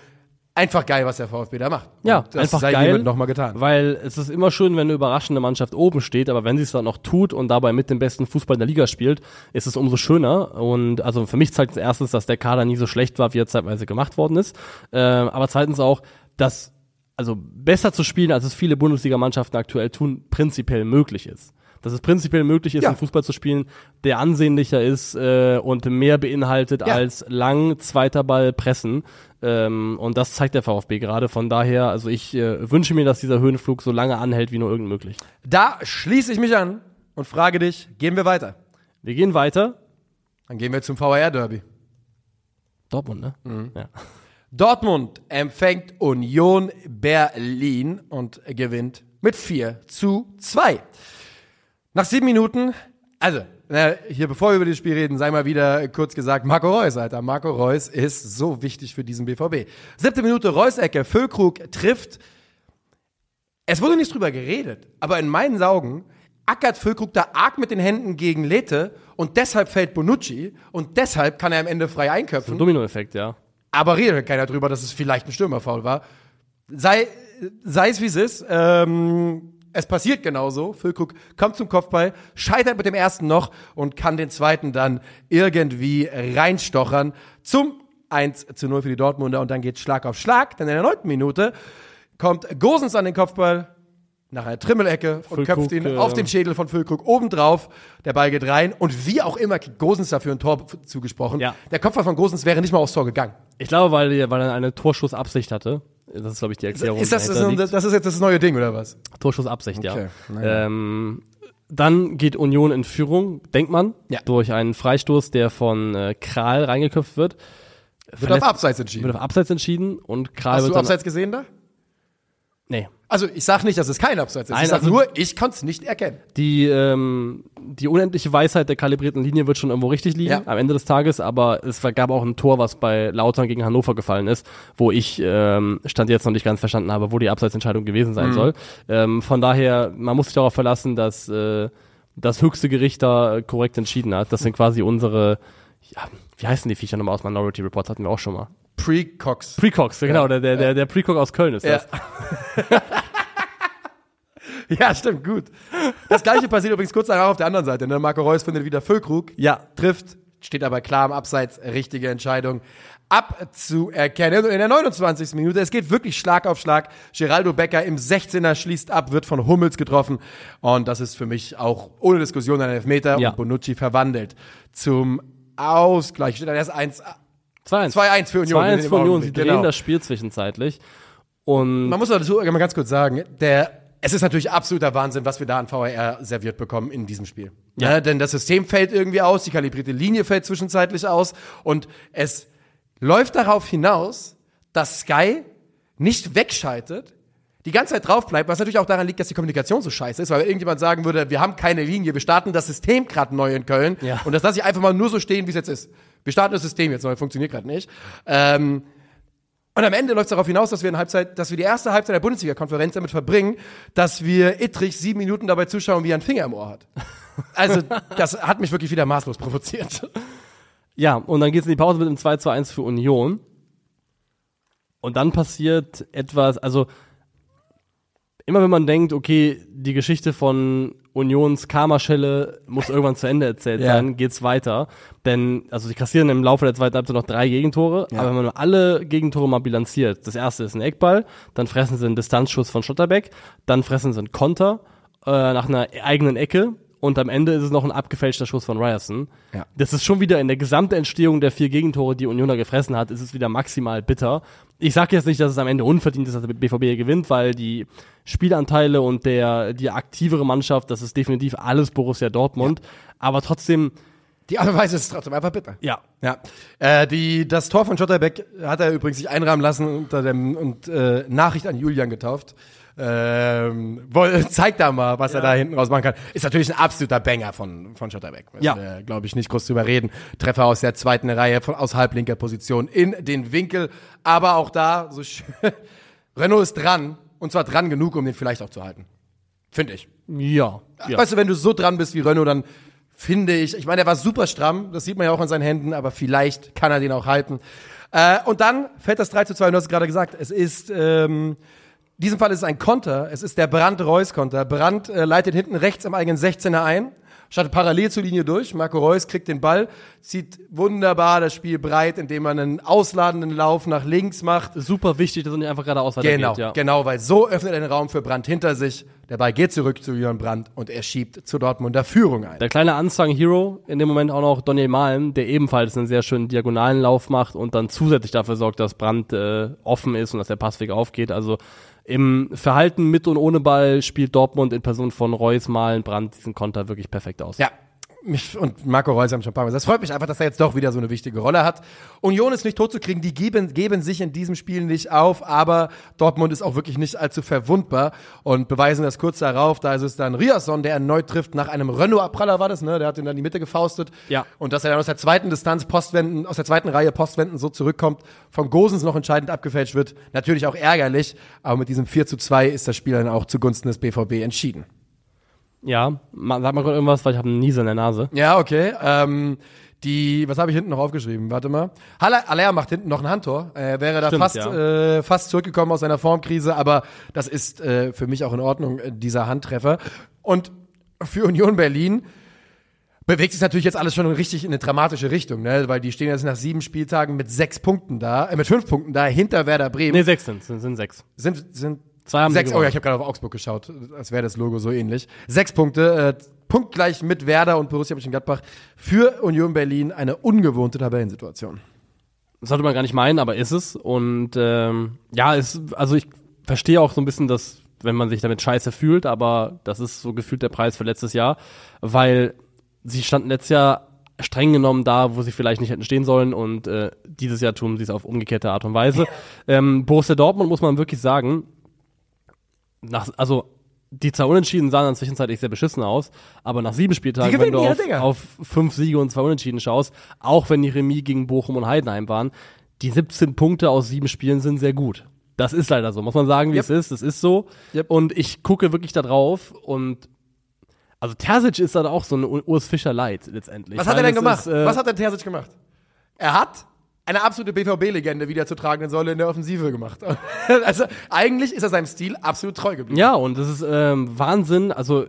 einfach geil, was der VfB da macht. Ja, Und das einfach sei geil. nochmal getan. Weil es ist immer schön, wenn eine überraschende Mannschaft oben steht, aber wenn sie es dann noch tut und dabei mit dem besten Fußball in der Liga spielt, ist es umso schöner. Und also für mich zeigt es erstens, dass der Kader nie so schlecht war, wie er zeitweise gemacht worden ist. Äh, aber zweitens auch, dass also besser zu spielen, als es viele Bundesliga-Mannschaften aktuell tun, prinzipiell möglich ist. Dass es prinzipiell möglich ist, Ja. einen Fußball zu spielen, der ansehnlicher ist äh, und mehr beinhaltet Ja. als lang zweiter Ball pressen. Ähm, und das zeigt der VfB gerade. Von daher, also ich äh, wünsche mir, dass dieser Höhenflug so lange anhält, wie nur irgend möglich. Da schließe ich mich an und frage dich, gehen wir weiter? Wir gehen weiter. Dann gehen wir zum VAR-Derby. Dortmund, ne? Mhm. Ja. Dortmund empfängt Union Berlin und gewinnt mit 4 zu 2. Nach sieben Minuten, also, na, hier bevor wir über das Spiel reden, sei mal wieder kurz gesagt, Marco Reus, Alter. Marco Reus ist so wichtig für diesen BVB. Siebte Minute, Reus-Ecke, Füllkrug trifft. Es wurde nicht drüber geredet, aber in meinen Augen ackert Füllkrug da arg mit den Händen gegen Lete und deshalb fällt Bonucci und deshalb kann er am Ende frei einköpfen. Dominoeffekt, ja. Aber redet keiner drüber, dass es vielleicht ein Stürmerfoul war. Sei, sei es wie es ist. Ähm, es passiert genauso. Füllkrug kommt zum Kopfball, scheitert mit dem ersten noch und kann den zweiten dann irgendwie reinstochern zum 1 zu 0 für die Dortmunder und dann geht Schlag auf Schlag. Dann in der neunten Minute kommt Gosens an den Kopfball nach einer Trimmelecke und Füllkrug, köpft ihn äh, auf den Schädel von Füllkrug obendrauf. Der Ball geht rein und wie auch immer kriegt Gosens dafür ein Tor zugesprochen. Ja. Der Kopfball von Gosens wäre nicht mal aufs Tor gegangen. Ich glaube, weil, er- weil er eine Torschussabsicht hatte. Das ist, glaube ich, die Erklärung. Ist das, das, das ist jetzt das neue Ding, oder was? Torschussabsicht, Okay, ja. Ähm, dann geht Union in Führung, denkt man, Ja. durch einen Freistoß, der von äh, Kral reingeköpft wird. Wird auf Abseits entschieden. Wird auf Abseits entschieden und Kral Hast wird du dann, Abseits gesehen da? Nee. Also ich sag nicht, dass es kein Abseits ist. Nein, ich sag also- nur, ich konnte es nicht erkennen. Die, ähm, die unendliche Weisheit der kalibrierten Linie wird schon irgendwo richtig liegen Ja. am Ende des Tages, aber es gab auch ein Tor, was bei Lautern gegen Hannover gefallen ist, wo ich ähm, stand jetzt noch nicht ganz verstanden habe, wo die Abseitsentscheidung gewesen Mhm. sein soll. Ähm, von daher, man muss sich darauf verlassen, dass äh, das höchste Gericht da korrekt entschieden hat. Das sind quasi unsere, ja, wie heißen die Viecher nochmal aus Minority Reports, hatten wir auch schon mal. Pre-Cox. Precox, genau, der, der, der, der Precox aus Köln ist Ja. das. ja, stimmt, gut. Das gleiche passiert übrigens kurz danach auf der anderen Seite. Ne? Marco Reus findet wieder Füllkrug. Ja. Trifft, steht aber klar am Abseits. Richtige Entscheidung abzuerkennen. Und in der 29. Minute, es geht wirklich Schlag auf Schlag. Geraldo Becker im 16er schließt ab, wird von Hummels getroffen. Und das ist für mich auch ohne Diskussion ein Elfmeter. Ja. Und Bonucci verwandelt zum Ausgleich. Steht dann erst 1 2-1. 2-1 für Union. in 2-1 dem für Union. Sie drehen genau. das Spiel zwischenzeitlich. Und Man muss dazu mal ganz kurz sagen, der, es ist natürlich absoluter Wahnsinn, was wir da an VAR serviert bekommen in diesem Spiel. Ja. Ne, denn das System fällt irgendwie aus, die kalibrierte Linie fällt zwischenzeitlich aus und es läuft darauf hinaus, dass Sky nicht wegschaltet, die ganze Zeit drauf bleibt, was natürlich auch daran liegt, dass die Kommunikation so scheiße ist, weil irgendjemand sagen würde, wir haben keine Linie, wir starten das System gerade neu in Köln Ja. und das lasse ich einfach mal nur so stehen, wie es jetzt ist. Wir starten das System jetzt neu, funktioniert gerade nicht. Ähm, und am Ende läuft es darauf hinaus, dass wir in Halbzeit, dass wir die erste Halbzeit der Bundesliga-Konferenz damit verbringen, dass wir Ittrich sieben Minuten dabei zuschauen, wie er einen Finger im Ohr hat. Also, das hat mich wirklich wieder maßlos provoziert. Ja, und dann geht's in die Pause mit einem 2 zu 1 für Union. Und dann passiert etwas, also immer wenn man denkt, okay, die Geschichte von Unions Karma-Schelle muss irgendwann zu Ende erzählt Ja. sein, geht's weiter. Denn, also die kassieren im Laufe der zweiten Halbzeit noch drei Gegentore, aber wenn man nur alle Gegentore mal bilanziert, das erste ist ein Eckball, dann fressen sie einen Distanzschuss von Schotterbeck, dann fressen sie einen Konter äh, nach einer eigenen Ecke und am Ende ist es noch ein abgefälschter Schuss von Ryerson. Ja. Das ist schon wieder in der gesamten Entstehung der vier Gegentore, die Union da gefressen hat, ist es wieder maximal bitter. Ich sage jetzt nicht, dass es am Ende unverdient ist, dass der BVB gewinnt, weil die Spielanteile und der die aktivere Mannschaft, das ist definitiv alles Borussia Dortmund. Aber trotzdem, Die Art und Weise ist trotzdem einfach bitter. ja, Ja, äh, die, das Tor von Schotterbeck hat er übrigens sich einrahmen lassen unter dem, und äh, Nachricht an Julian getauft. Ähm, woll, zeig da mal, was er da hinten raus machen kann. Ist natürlich ein absoluter Banger von, von Schotterbeck. Ja. Äh, Glaube ich nicht groß drüber reden. Treffer aus der zweiten Reihe von, aus halblinker Position in den Winkel. Aber auch da, so schön. Renault ist dran. Und zwar dran genug, um den vielleicht auch zu halten. Finde ich. ja, ja. Weißt du, wenn du so dran bist wie Renault, dann finde ich, ich meine, er war super stramm, das sieht man ja auch an seinen Händen, aber vielleicht kann er den auch halten. Äh, und dann fällt das 3 zu 2, und du hast es gerade gesagt, es ist, ähm, in diesem Fall ist es ein Konter, es ist der Brandt-Reus-Konter. Brandt äh, leitet hinten rechts am eigenen 16er ein, startet parallel zur Linie durch, Marco Reus kriegt den Ball, zieht wunderbar das Spiel breit, indem er einen ausladenden Lauf nach links macht. super wichtig, dass er nicht einfach geradeaus weitergeht. Genau, ja. genau, weil so öffnet er den Raum für Brandt hinter sich. Der Ball geht zurück zu Jörn Brandt und er schiebt zur Dortmunder Führung ein. Der kleine Unsung Hero, in dem Moment auch noch Daniel Malm, der ebenfalls einen sehr schönen diagonalen Lauf macht und dann zusätzlich dafür sorgt, dass Brand äh, offen ist und dass der Passweg aufgeht. Also im Verhalten mit und ohne Ball spielt Dortmund in Person von Reus, Malen, Brand diesen Konter wirklich perfekt aus. Ja. Mich und Marco Reus haben schon ein paar Mal gesagt. Das freut mich einfach, dass er jetzt doch wieder so eine wichtige Rolle hat. Union ist nicht tot zu kriegen, die geben, geben sich in diesem Spiel nicht auf, aber Dortmund ist auch wirklich nicht allzu verwundbar und beweisen das kurz darauf. Da ist es dann Riasson, der erneut trifft nach einem Renault-Abpraller war das, ne? Der hat ihn dann in die Mitte gefaustet. Ja. Und dass er dann aus der zweiten Distanz Postwenden, aus der zweiten Reihe Postwenden so zurückkommt, von Gosens noch entscheidend abgefälscht wird. Natürlich auch ärgerlich, aber mit diesem 4 zu 2 ist das Spiel dann auch zugunsten des BVB entschieden. Ja, ma- sag mal kurz irgendwas, weil ich habe einen Nieser in der Nase. Ja, okay. Ähm, die, was habe ich hinten noch aufgeschrieben? Warte mal. Haller, Aller macht hinten noch ein Handtor. Er wäre da Stimmt, fast, ja. äh, fast zurückgekommen aus seiner Formkrise, aber das ist äh, für mich auch in Ordnung, äh, dieser Handtreffer. Und für Union Berlin bewegt sich natürlich jetzt alles schon richtig in eine dramatische Richtung, ne? Weil die stehen jetzt nach sieben Spieltagen mit sechs Punkten da, äh, mit fünf Punkten da, hinter Werder Bremen. Nee, sechs sind, sind, sind sechs. Sind, sind Zwei haben sechs, oh ja, ich habe gerade auf Augsburg geschaut, als wäre das Logo so ähnlich. Sechs Punkte, äh, punktgleich mit Werder und Borussia Mönchengladbach für Union Berlin eine ungewohnte Tabellensituation. Das sollte man gar nicht meinen, aber ist es. Und ähm, ja, es, also ich verstehe auch so ein bisschen, dass, wenn man sich damit scheiße fühlt, aber das ist so gefühlt der Preis für letztes Jahr, weil sie standen letztes Jahr streng genommen da, wo sie vielleicht nicht hätten stehen sollen und äh, dieses Jahr tun sie es auf umgekehrte Art und Weise. ähm, Borussia Dortmund muss man wirklich sagen, nach, also die zwei Unentschieden sahen dann zwischenzeitlich sehr beschissen aus, aber nach sieben Spieltagen, wenn du auf, auf fünf Siege und zwei Unentschieden schaust, auch wenn die Remis gegen Bochum und Heidenheim waren, die 17 Punkte aus sieben Spielen sind sehr gut. Das ist leider so, muss man sagen, wie Yep. es ist. Das ist so. Yep. Und ich gucke wirklich da drauf und also Terzic ist dann auch so ein Urs Fischer Light letztendlich. Was hat er denn gemacht? Ist, äh, Was hat der Terzic gemacht? Er hat eine absolute BVB-Legende wieder zur tragenden Säule in der Offensive gemacht. also eigentlich ist er seinem Stil absolut treu geblieben. Ja, und das ist ähm, Wahnsinn. Also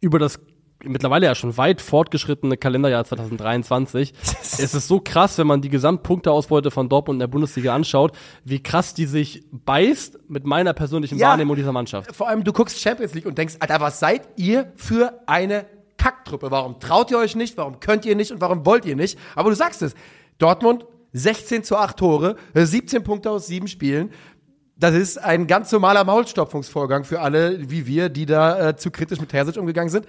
über das mittlerweile ja schon weit fortgeschrittene Kalenderjahr 2023 es ist so krass, wenn man die Gesamtpunkteausbeute von Dortmund in der Bundesliga anschaut, wie krass die sich beißt mit meiner persönlichen Ja. Wahrnehmung dieser Mannschaft. Vor allem, du guckst Champions League und denkst, Alter, was seid ihr für eine Kacktruppe? Warum traut ihr euch nicht? Warum könnt ihr nicht? Und warum wollt ihr nicht? Aber du sagst es. Dortmund, 16 zu 8 Tore, äh, 17 Punkte aus 7 Spielen. Das ist ein ganz normaler Maulstopfungsvorgang für alle wie wir, die da äh, zu kritisch mit Terzic umgegangen sind.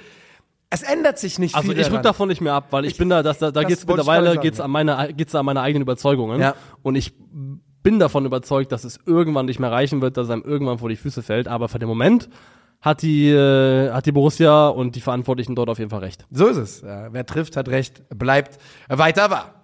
Es ändert sich nicht Also viel ich rück davon nicht mehr ab, weil ich, bin da, das, da, da das geht's ich mittlerweile geht's an meine geht's an meine eigenen Überzeugungen Ja. und ich bin davon überzeugt, dass es irgendwann nicht mehr reichen wird, dass es einem irgendwann vor die Füße fällt, aber für den Moment hat die äh, hat die Borussia und die Verantwortlichen dort auf jeden Fall recht. So ist es. Ja, wer trifft, hat recht, bleibt weiter wahr.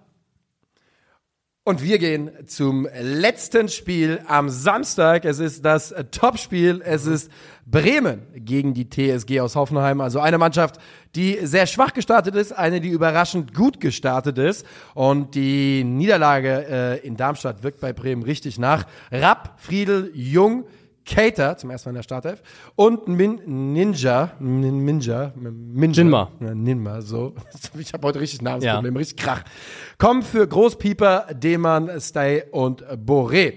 Und wir gehen zum letzten Spiel am Samstag. Es ist das Topspiel. Es ist Bremen gegen die TSG aus Hoffenheim. Also eine Mannschaft, die sehr schwach gestartet ist, eine, die überraschend gut gestartet ist. Und die Niederlage äh, in Darmstadt wirkt bei Bremen richtig nach. Rapp, Friedel, Jung, Cater, zum ersten Mal in der Startelf, und Min Ninja, Min Minja, Minja, Jinma. Ja, Ninma, so. Ich habe heute richtig Namensprobleme, richtig Krach. Kommen für Großpieper, Demann, Stay und Boré.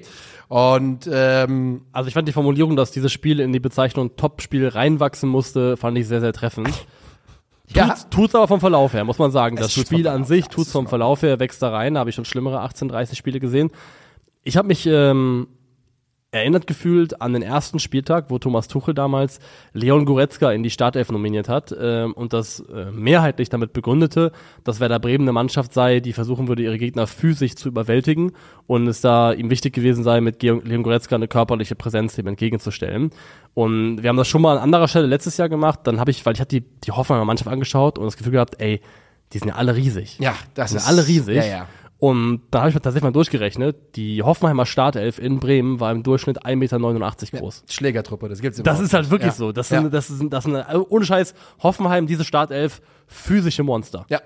Und ähm, Also ich fand die Formulierung, dass dieses Spiel in die Bezeichnung Topspiel reinwachsen musste, fand ich sehr sehr treffend. Ja. Tut's, tut's aber vom Verlauf her, muss man sagen. Das Spiel an sich ja, es tut's vom Verlauf her, wächst da rein. Da habe ich schon schlimmere 18:30 Spiele gesehen. Ich habe mich ähm, erinnert gefühlt an den ersten Spieltag, wo Thomas Tuchel damals Leon Goretzka in die Startelf nominiert hat ähm, und das äh, mehrheitlich damit begründete, dass Werder Bremen eine Mannschaft sei, die versuchen würde, ihre Gegner physisch zu überwältigen und es da ihm wichtig gewesen sei, mit Georg- Leon Goretzka eine körperliche Präsenz dem entgegenzustellen. Und wir haben das schon mal an anderer Stelle letztes Jahr gemacht. Dann habe ich, weil ich hatte die, die Hoffenheimer Mannschaft angeschaut und das Gefühl gehabt, ey, die sind ja alle riesig. Ja, das Die ist sind alle riesig. Ja, ja. Und da habe ich tatsächlich mal durchgerechnet, die Hoffenheimer Startelf in Bremen war im Durchschnitt 1,89 Meter groß. Schlägertruppe, das gibt's Das überhaupt ist halt wirklich Ja. so. Das ja. sind, das sind, das sind, also ohne Scheiß, Hoffenheim, diese Startelf, physische Monster. Ja,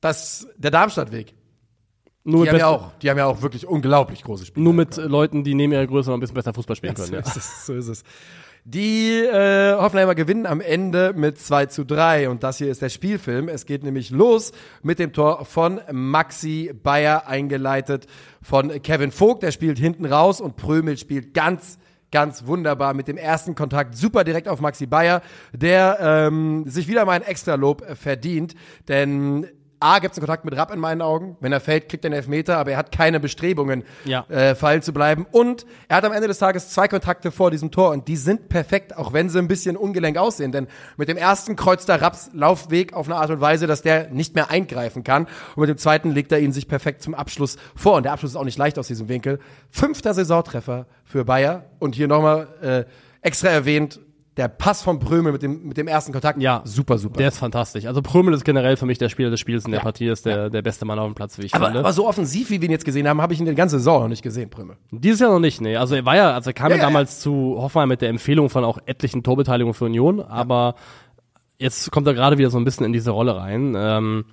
das der Darmstadtweg. Nur Die haben ja auch, die haben ja auch wirklich unglaublich große Spiele. nur mit Leuten, die neben ihrer Größe noch ein bisschen besser Fußball spielen können. so Ja. ist es, so ist es. Die äh, Hoffenheimer gewinnen am Ende mit 2 zu 3 und das hier ist der Spielfilm. Es geht nämlich los mit dem Tor von Maxi Bayer, eingeleitet von Kevin Vogt. Der spielt hinten raus und Prömel spielt ganz ganz wunderbar mit dem ersten Kontakt super direkt auf Maxi Bayer, der ähm, sich wieder mal ein extra Lob äh, verdient, denn A, gibt es einen Kontakt mit Rapp in meinen Augen. Wenn er fällt, kriegt er einen Elfmeter, aber er hat keine Bestrebungen, Ja. äh, fallen zu bleiben. Und er hat am Ende des Tages zwei Kontakte vor diesem Tor und die sind perfekt, auch wenn sie ein bisschen ungelenk aussehen. Denn mit dem ersten kreuzt er Rapps Laufweg auf eine Art und Weise, dass der nicht mehr eingreifen kann. Und mit dem zweiten legt er ihn sich perfekt zum Abschluss vor. Und der Abschluss ist auch nicht leicht aus diesem Winkel. Fünfter Saisontreffer für Bayer. Und hier nochmal äh, extra erwähnt, der Pass von Prömel mit dem, mit dem ersten Kontakt. Ja, super, super. Der ist fantastisch. Also Prömel ist generell für mich der Spieler des Spiels in der Ja. Partie, ist der, der beste Mann auf dem Platz, wie ich aber, finde. aber so offensiv, wie wir ihn jetzt gesehen haben, habe ich ihn die ganze Saison noch nicht gesehen, Prömel. Dieses Jahr noch nicht, nee. Also er war ja, also er kam ja, Ja, ja, damals zu Hoffenheim mit der Empfehlung von auch etlichen Torbeteiligungen für Union, aber jetzt kommt er gerade wieder so ein bisschen in diese Rolle rein. Ähm,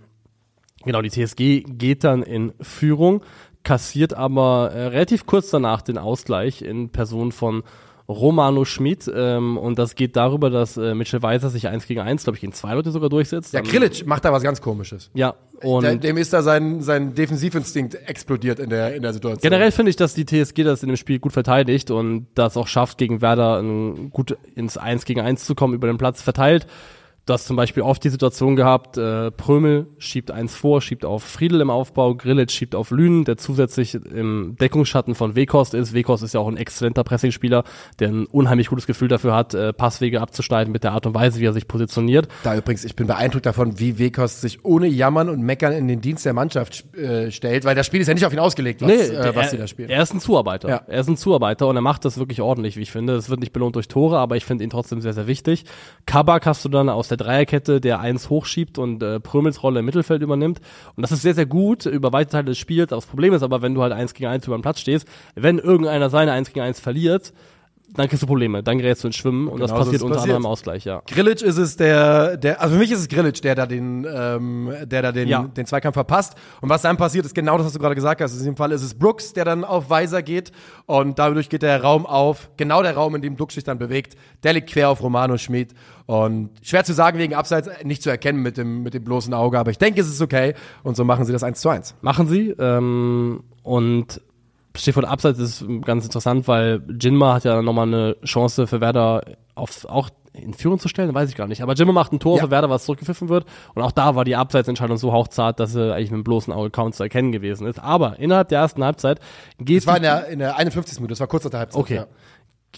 genau, die TSG geht dann in Führung, kassiert aber äh, relativ kurz danach den Ausgleich in Person von Romano Schmid ähm, und das geht darüber, dass äh, Mitchell Weiser sich eins gegen eins, glaube ich, gegen zwei Leute sogar durchsetzt. Ja, Krilic macht da was ganz komisches. Ja, und Der, dem ist da sein, sein Defensivinstinkt explodiert in der, in der Situation. Generell finde ich, dass die TSG das in dem Spiel gut verteidigt und das auch schafft, gegen Werder gut ins 1 gegen 1 zu kommen, über den Platz verteilt. Du hast zum Beispiel oft die Situation gehabt, äh, Prömel schiebt eins vor, schiebt auf Friedel im Aufbau, Grillitsch schiebt auf Lünen, der zusätzlich im Deckungsschatten von Wekost ist. Wekost ist ja auch ein exzellenter Pressingspieler, der ein unheimlich gutes Gefühl dafür hat, äh, Passwege abzuschneiden mit der Art und Weise, wie er sich positioniert. Da übrigens, ich bin beeindruckt davon, wie Wekost sich ohne Jammern und Meckern in den Dienst der Mannschaft äh, stellt, weil das Spiel ist ja nicht auf ihn ausgelegt, was, äh, was er, sie da spielen. Er ist ein Zuarbeiter. Ja. Er ist ein Zuarbeiter und er macht das wirklich ordentlich, wie ich finde. Es wird nicht belohnt durch Tore, aber ich finde ihn trotzdem sehr, sehr wichtig. Kabak hast du dann aus der Dreierkette, der eins hochschiebt und äh, Prömels Rolle im Mittelfeld übernimmt. Und das ist sehr, sehr gut über weite Teile des Spiels. Das Problem ist aber, wenn du halt eins gegen eins über den Platz stehst, wenn irgendeiner seine eins gegen eins verliert, dann kriegst du Probleme. Dann gerätst du ins Schwimmen und das Genau so passiert unter passiert. anderem im Ausgleich, ja. Grilic ist es der, der, also für mich ist es Grilic, der da den, ähm, der da den, Ja. den Zweikampf verpasst. Und was dann passiert, ist genau das, was du gerade gesagt hast. In diesem Fall ist es Brooks, der dann auf Weiser geht und dadurch geht der Raum auf. Genau der Raum, in dem Brooks sich dann bewegt. Der liegt quer auf Romano Schmid. Und schwer zu sagen wegen Abseits, nicht zu erkennen mit dem, mit dem bloßen Auge, aber ich denke, es ist okay. Und so machen sie das 1 zu 1. Machen sie. Ähm, und Stichwort Abseits ist ganz interessant, weil Jinma hat ja nochmal eine Chance für Werder auf, auch in Führung zu stellen, weiß ich gar nicht. Aber Jinma macht ein Tor Ja. für Werder, was zurückgepfiffen wird. Und auch da war die Abseitsentscheidung so hauchzart, dass sie eigentlich mit dem bloßen Auge kaum zu erkennen gewesen ist. Aber innerhalb der ersten Halbzeit geht Das war in der, in der 51. Minute, das war kurz nach der Halbzeit. Okay. Ja.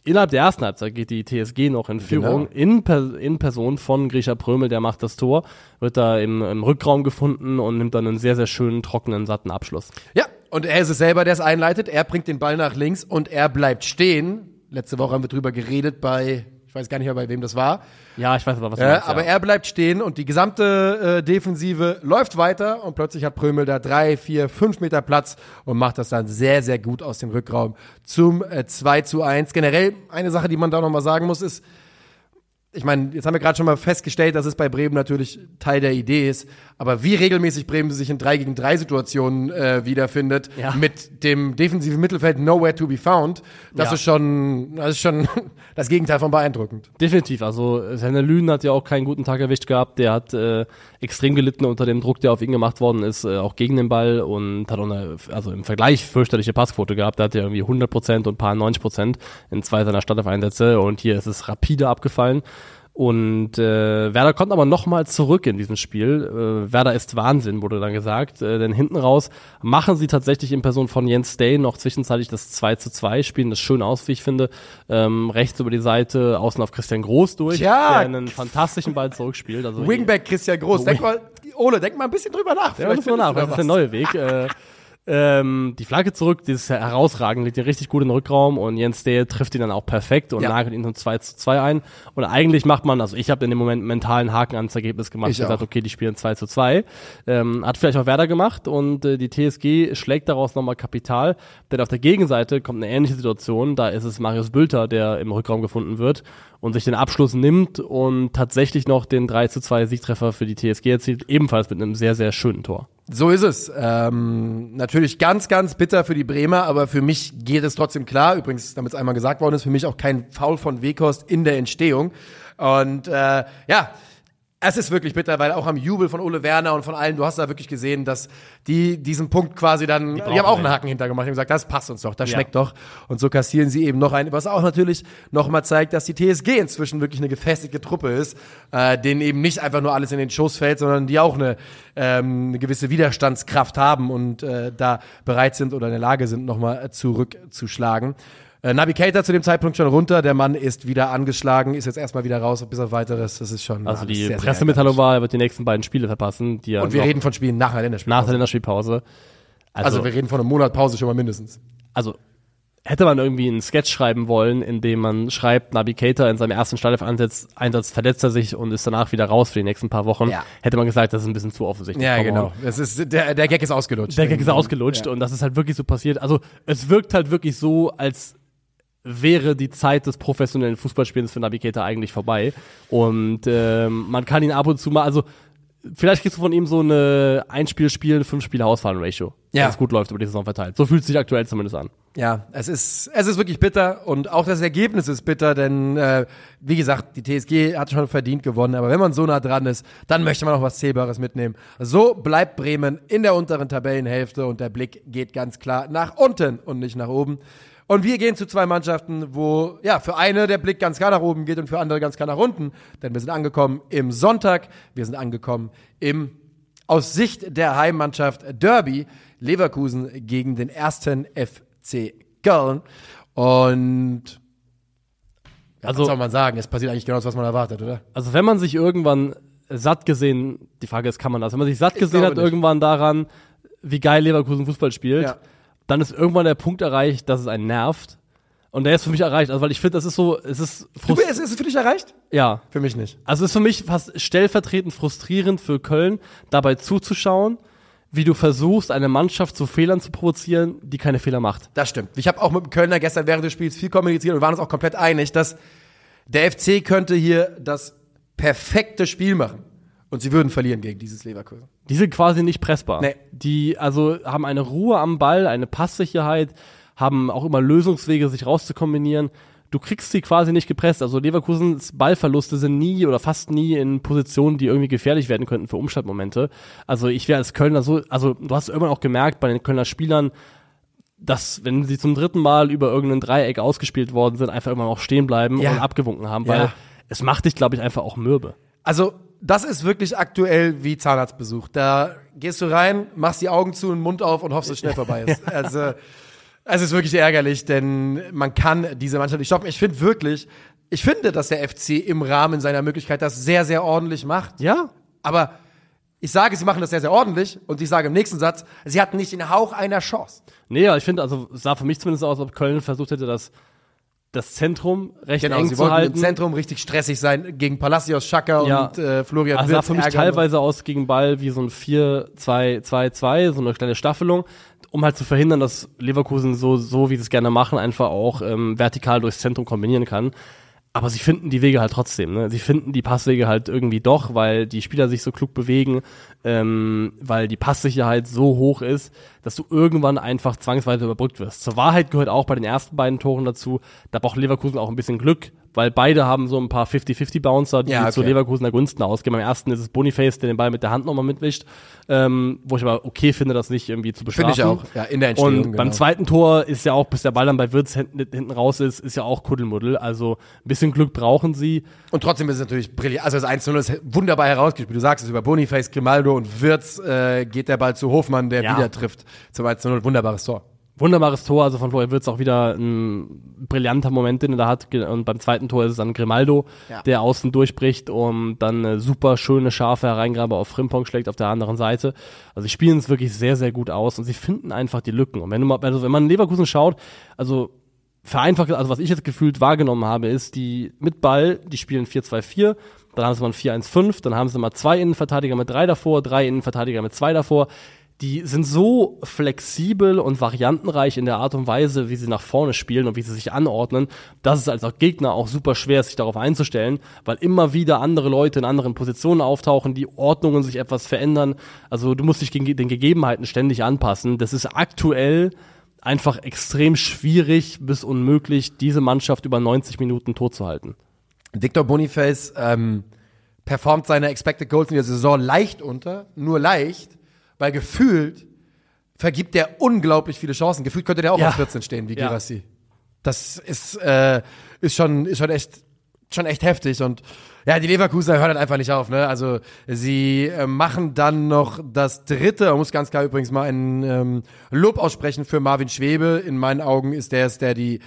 Innerhalb der ersten Halbzeit geht die TSG noch in Führung in, per in Person von Grisha Prömel, der macht das Tor, wird da im, im Rückraum gefunden und nimmt dann einen sehr, sehr schönen, trockenen, satten Abschluss. Ja, und er ist es selber, der es einleitet. Er bringt den Ball nach links und er bleibt stehen. Letzte Woche haben wir drüber geredet bei, ich weiß gar nicht mehr, bei wem das war. Ja, ich weiß aber, was du Äh, meinst, aber ja. er bleibt stehen und die gesamte äh, Defensive läuft weiter und plötzlich hat Prömel da drei, vier, fünf Meter Platz und macht das dann sehr, sehr gut aus dem Rückraum zum äh, 2 zu 1. Generell eine Sache, die man da nochmal sagen muss, ist, ich meine, jetzt haben wir gerade schon mal festgestellt, dass es bei Bremen natürlich Teil der Idee ist, aber wie regelmäßig Bremen sich in 3 gegen 3 Situationen äh, wiederfindet, Ja. mit dem defensiven Mittelfeld nowhere to be found, das Ja. ist schon, das ist schon das Gegenteil von beeindruckend. Definitiv. Also Senne Lünen hat ja auch keinen guten Tag erwischt gehabt. Der hat äh, extrem gelitten unter dem Druck, der auf ihn gemacht worden ist, äh, auch gegen den Ball und hat auch eine, also im Vergleich fürchterliche Passquote gehabt. Da hat er irgendwie 100% und ein paar 90% in zwei seiner Startelf-Einsätze und hier ist es rapide abgefallen. Und äh, Werder kommt aber nochmal zurück in diesem Spiel. Äh, Werder ist Wahnsinn, wurde dann gesagt. Äh, denn hinten raus machen sie tatsächlich in Person von Jens Day noch zwischenzeitlich das 2 zu 2, spielen das schön aus, wie ich finde. Ähm, rechts über die Seite, außen auf Christian Groß durch, Tja. der einen fantastischen Ball zurückspielt. Also Wingback Christian Groß. Denk mal, Ole, denk mal ein bisschen drüber nach. Ja, muss man nach, das ist der neue Weg. äh, ähm, die Flagge zurück, dieses herausragend, liegt hier richtig gut den Rückraum und Jens Dale trifft ihn dann auch perfekt und Ja. nagelt ihn zum 2 zu 2 ein. Und eigentlich macht man, also ich habe in dem Moment einen mentalen Haken ans Ergebnis gemacht Ich und gesagt, okay, die spielen 2 zu 2. Ähm, hat vielleicht auch Werder gemacht und äh, die TSG schlägt daraus nochmal Kapital, denn auf der Gegenseite kommt eine ähnliche Situation, da ist es Marius Bülter, der im Rückraum gefunden wird und sich den Abschluss nimmt und tatsächlich noch den 3 zu 2 Siegtreffer für die TSG erzielt, ebenfalls mit einem sehr, sehr schönen Tor. So ist es. Ähm, natürlich ganz, ganz bitter für die Bremer, aber für mich geht es trotzdem klar. Übrigens, damit es einmal gesagt worden ist, für mich auch kein Foul von Weghorst in der Entstehung. Und äh, ja, es ist wirklich bitter, weil auch am Jubel von Ole Werner und von allen, du hast da wirklich gesehen, dass die diesen Punkt quasi dann, die, brauchen haben auch einen Haken hintergemacht, die haben gesagt, das passt uns doch, das Ja. schmeckt doch. Und so kassieren sie eben noch einen, was auch natürlich nochmal zeigt, dass die TSG inzwischen wirklich eine gefestigte Truppe ist, äh, denen eben nicht einfach nur alles in den Schoß fällt, sondern die auch eine, ähm, eine gewisse Widerstandskraft haben und äh, da bereit sind oder in der Lage sind, nochmal zurückzuschlagen. Äh, Navigator zu dem Zeitpunkt schon runter, der Mann ist wieder angeschlagen, ist jetzt erstmal wieder raus, bis auf weiteres, das ist schon Also die sehr, Pressemitteilung war, er wird die nächsten beiden Spiele verpassen, die er Und wir reden von Spielen nach einer Länderspielpause. nach der Länderspielpause. Also, Also wir reden von einem Monat Pause schon mal mindestens. also hätte man irgendwie einen Sketch schreiben wollen, in dem man schreibt, Navigator in seinem ersten Startelf-Einsatz Einsatz verletzt er sich und ist danach wieder raus für die nächsten paar Wochen, Ja. hätte man gesagt, das ist ein bisschen zu offensichtlich. Ja, genau. Das ist, der, der Gag ist ausgelutscht. Der Gag ist ausgelutscht Ja. und das ist halt wirklich so passiert. Also es wirkt halt wirklich so, als wäre die Zeit des professionellen Fußballspielens für Navigator eigentlich vorbei. Und ähm, man kann ihn ab und zu mal, also vielleicht kriegst du von ihm so eine Einspiel-Spiel, fünf Spiele ausfallen Ratio. Ja. Wenn es gut läuft über die Saison verteilt. So fühlt es sich aktuell zumindest an. Ja, es ist, es ist wirklich bitter und auch das Ergebnis ist bitter, denn äh, wie gesagt, die TSG hat schon verdient gewonnen, aber wenn man so nah dran ist, dann möchte man auch was Zählbares mitnehmen. So bleibt Bremen in der unteren Tabellenhälfte und der Blick geht ganz klar nach unten und nicht nach oben. Und wir gehen zu zwei Mannschaften, wo ja für eine der Blick ganz klar nach oben geht und für andere ganz klar nach unten, denn wir sind angekommen im Sonntag, wir sind angekommen im aus Sicht der Heimmannschaft Derby Leverkusen gegen den ersten FC Köln. Und ja, Also- was soll man sagen? Es passiert eigentlich genau das, was man erwartet, oder? Also wenn man sich irgendwann satt gesehen, die Frage ist, kann man das, wenn man sich satt gesehen hat nicht. irgendwann daran, wie geil Leverkusen Fußball spielt, Ja. Dann ist irgendwann der Punkt erreicht, dass es einen nervt. Und der ist für mich erreicht, also weil ich finde, das ist so, es ist Du, frust ist, ist es für dich erreicht? ja. Für mich nicht. Also es ist für mich fast stellvertretend frustrierend für Köln, dabei zuzuschauen, wie du versuchst, eine Mannschaft zu Fehlern zu provozieren, die keine Fehler macht. Das stimmt. Ich habe auch mit dem Kölner gestern während des Spiels viel kommuniziert und waren uns auch komplett einig, dass der FC könnte hier das perfekte Spiel machen. Und sie würden verlieren gegen dieses Leverkusen. Die sind quasi nicht pressbar. Nee. Die also haben eine Ruhe am Ball, eine Passsicherheit, haben auch immer Lösungswege, sich rauszukombinieren. Du kriegst sie quasi nicht gepresst. Also Leverkusens Ballverluste sind nie oder fast nie in Positionen, die irgendwie gefährlich werden könnten für Umschaltmomente. Also ich wäre als Kölner so, also du hast irgendwann auch gemerkt bei den Kölner Spielern, dass wenn sie zum dritten Mal über irgendein Dreieck ausgespielt worden sind, einfach irgendwann auch stehen bleiben Ja. und abgewunken haben, Ja. weil es macht dich, glaube ich, einfach auch mürbe. Also, das ist wirklich aktuell wie Zahnarztbesuch. Da gehst du rein, machst die Augen zu und den Mund auf und hoffst, dass es schnell vorbei ist. Also, es ist wirklich ärgerlich, denn man kann diese Mannschaft nicht stoppen. Ich finde wirklich, ich finde, dass der FC im Rahmen seiner Möglichkeit das sehr, sehr ordentlich macht. Ja, Aber ich sage, sie machen das sehr, sehr ordentlich und ich sage im nächsten Satz, sie hatten nicht den Hauch einer Chance. Nee, ja, ich finde, also es sah für mich zumindest aus, ob Köln versucht hätte, das, das Zentrum recht Genau, eng sie zu wollten halten. im Zentrum richtig stressig sein gegen Palacios, Schaka Ja. und äh, Florian Also sah Wirtz für mich teilweise aus gegen Ball wie so ein 4-2-2-2, so eine kleine Staffelung, um halt zu verhindern, dass Leverkusen so, so wie sie es gerne machen, einfach auch ähm, vertikal durchs Zentrum kombinieren kann. Aber sie finden die Wege halt trotzdem. Ne? Sie finden die Passwege halt irgendwie doch, weil die Spieler sich so klug bewegen, ähm, weil die Passsicherheit so hoch ist, dass du irgendwann einfach zwangsweise überbrückt wirst. Zur Wahrheit gehört auch bei den ersten beiden Toren dazu, da braucht Leverkusen auch ein bisschen Glück, weil beide haben so ein paar 50-50-Bouncer, die Ja, zu okay. Leverkusener Gunsten ausgehen. Beim ersten ist es Boniface, der den Ball mit der Hand nochmal mitwischt, ähm, wo ich aber okay finde, das nicht irgendwie zu bestrafen. Finde ich auch, ja, in der Entstehung, Und beim genau. zweiten Tor ist ja auch, bis der Ball dann bei Wirtz hinten, hinten raus ist, ist ja auch Kuddelmuddel. Also ein bisschen Glück brauchen sie. Und trotzdem ist es natürlich brillant. Also das 1-0 ist wunderbar herausgespielt. Du sagst es über Boniface, Grimaldo und Wirtz äh, geht der Ball zu Hofmann, der Ja. wieder trifft zum 1-0. Wunderbares Tor. Wunderbares Tor, also von Florian Wirtz auch wieder ein brillanter Moment, den er da hat. Und beim zweiten Tor ist es dann Grimaldo, Ja. der außen durchbricht und dann eine super schöne, scharfe Hereingabe auf Frimpong schlägt auf der anderen Seite. Also sie spielen es wirklich sehr, sehr gut aus und sie finden einfach die Lücken. Und wenn, du mal, also wenn man in Leverkusen schaut, also vereinfacht, also was ich jetzt gefühlt wahrgenommen habe, ist, die mit Ball, die spielen 4-2-4, dann haben sie mal ein 4-1-5, dann haben sie mal zwei Innenverteidiger mit drei davor, drei Innenverteidiger mit zwei davor. Die sind so flexibel und variantenreich in der Art und Weise, wie sie nach vorne spielen und wie sie sich anordnen, dass es als auch Gegner auch super schwer ist, sich darauf einzustellen, weil immer wieder andere Leute in anderen Positionen auftauchen, die Ordnungen sich etwas verändern. Also du musst dich den Gegebenheiten ständig anpassen. Das ist aktuell einfach extrem schwierig bis unmöglich, diese Mannschaft über 90 Minuten tot zu halten. Victor Boniface ähm, performt seine Expected Goals in der Saison leicht unter, nur leicht, weil gefühlt vergibt er unglaublich viele Chancen. Gefühlt könnte der auch Ja. auf 14 stehen, wie Ja. Girassi. Das ist, äh, ist schon, ist schon echt, schon echt heftig und ja, die Leverkusener hören halt einfach nicht auf, ne? Also sie äh, machen dann noch das dritte, man muss ganz klar übrigens mal ein ähm, Lob aussprechen für Marvin Schwebe. In meinen Augen ist der es, der die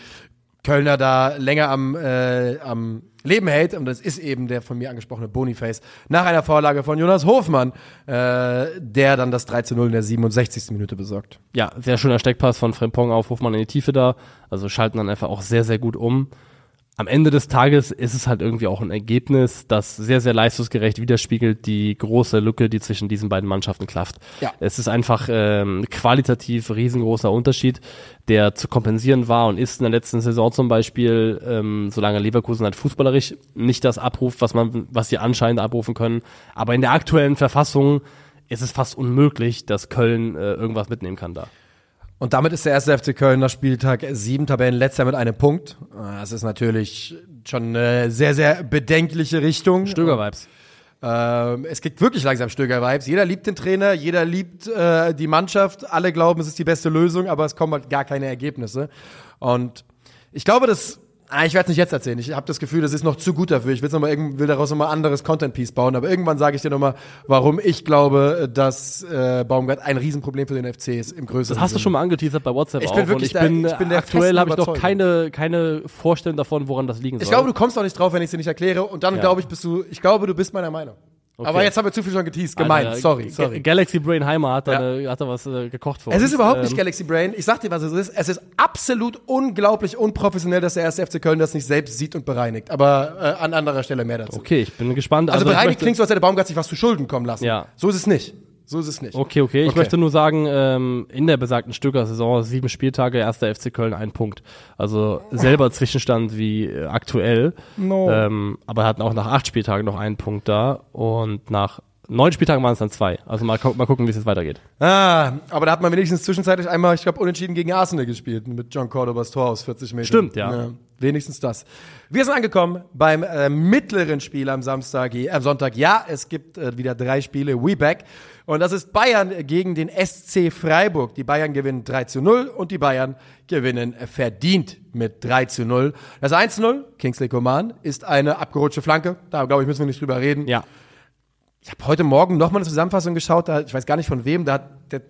Kölner da länger am, äh, am Leben hält. Und das ist eben der von mir angesprochene Boniface. Nach einer Vorlage von Jonas Hofmann, äh, der dann das 3 zu 0 in der 67. Minute besorgt. Ja, sehr schöner Steckpass von Frimpong auf Hofmann in die Tiefe da. Also schalten dann einfach auch sehr, sehr gut um. Am Ende des Tages ist es halt irgendwie auch ein Ergebnis, das sehr, sehr leistungsgerecht widerspiegelt die große Lücke, die zwischen diesen beiden Mannschaften klafft. Ja. Es ist einfach ähm, qualitativ riesengroßer Unterschied, der zu kompensieren war und ist in der letzten Saison zum Beispiel, ähm, solange Leverkusen halt fußballerisch nicht das abruft, was man, was sie anscheinend abrufen können. Aber in der aktuellen Verfassung ist es fast unmöglich, dass Köln äh, irgendwas mitnehmen kann da. Und damit ist der erste FC Köln nach Spieltag 7 Tabellenletzter mit einem Punkt. Das ist natürlich schon eine sehr, sehr bedenkliche Richtung. Stöger-Vibes. Ähm, es kriegt wirklich langsam Stöger-Vibes. Jeder liebt den Trainer, jeder liebt äh, die Mannschaft. Alle glauben, es ist die beste Lösung, aber es kommen halt gar keine Ergebnisse. Und ich glaube, das. Ah, ich werde es nicht jetzt erzählen. Ich habe das Gefühl, das ist noch zu gut dafür. Ich will's noch mal will daraus nochmal anderes Content-Piece bauen. Aber irgendwann sage ich dir nochmal, warum ich glaube, dass äh, Baumgart ein Riesenproblem für den FC ist im größeren Das hast du Sinne. schon mal angeteasert bei WhatsApp Ich auch. bin wirklich ich bin, der- ich bin der aktuell habe ich noch keine, keine Vorstellung davon, woran das liegen soll. Ich glaube, du kommst auch nicht drauf, wenn ich es dir nicht erkläre. Und dann Ja. glaube ich, bist du, ich glaube, du bist meiner Meinung. Aber jetzt haben wir zu viel schon geteased. Gemein. Alter, sorry, sorry. Galaxy Brain Heimer hat, da, Ja. hat da was äh, gekocht für Es uns. ist überhaupt nicht Ähm, Galaxy Brain. Ich sag dir, was es ist. Es ist absolut unglaublich unprofessionell, dass der erste FC Köln das nicht selbst sieht und bereinigt. Aber äh, an anderer Stelle mehr dazu. Okay, ich bin gespannt. Also, ich bereinigt klingt so, als hätte Baumgart sich was zu Schulden kommen lassen. Ja. So ist es nicht. So ist es nicht. Okay, okay. Ich Okay. möchte nur sagen, ähm, in der besagten Stöcker-Saison, sieben Spieltage, erster FC Köln, ein Punkt. Also selber Zwischenstand wie äh, aktuell. No. Ähm, aber hatten auch nach acht Spieltagen noch einen Punkt da und nach neun Spieltagen waren es dann zwei. Also mal, mal gucken, wie es jetzt weitergeht. Ah, aber da hat man wenigstens zwischenzeitlich einmal, ich glaube, unentschieden gegen Arsenal gespielt mit John Cordobas Tor aus 40 Metern. Stimmt, ja. wenigstens das. Wir sind angekommen beim äh, mittleren Spiel am Samstag, äh, am Sonntag. Ja, es gibt äh, wieder drei Spiele. We back. Und das ist Bayern gegen den SC Freiburg. Die Bayern gewinnen 3 zu 0 und die Bayern gewinnen verdient mit 3 zu 0. Das 1 zu 0, Kingsley Coman, ist eine abgerutschte Flanke. Da, glaube ich, müssen wir nicht drüber reden. Ja. Ich habe heute Morgen nochmal eine Zusammenfassung geschaut, da, ich weiß gar nicht von wem, da hat der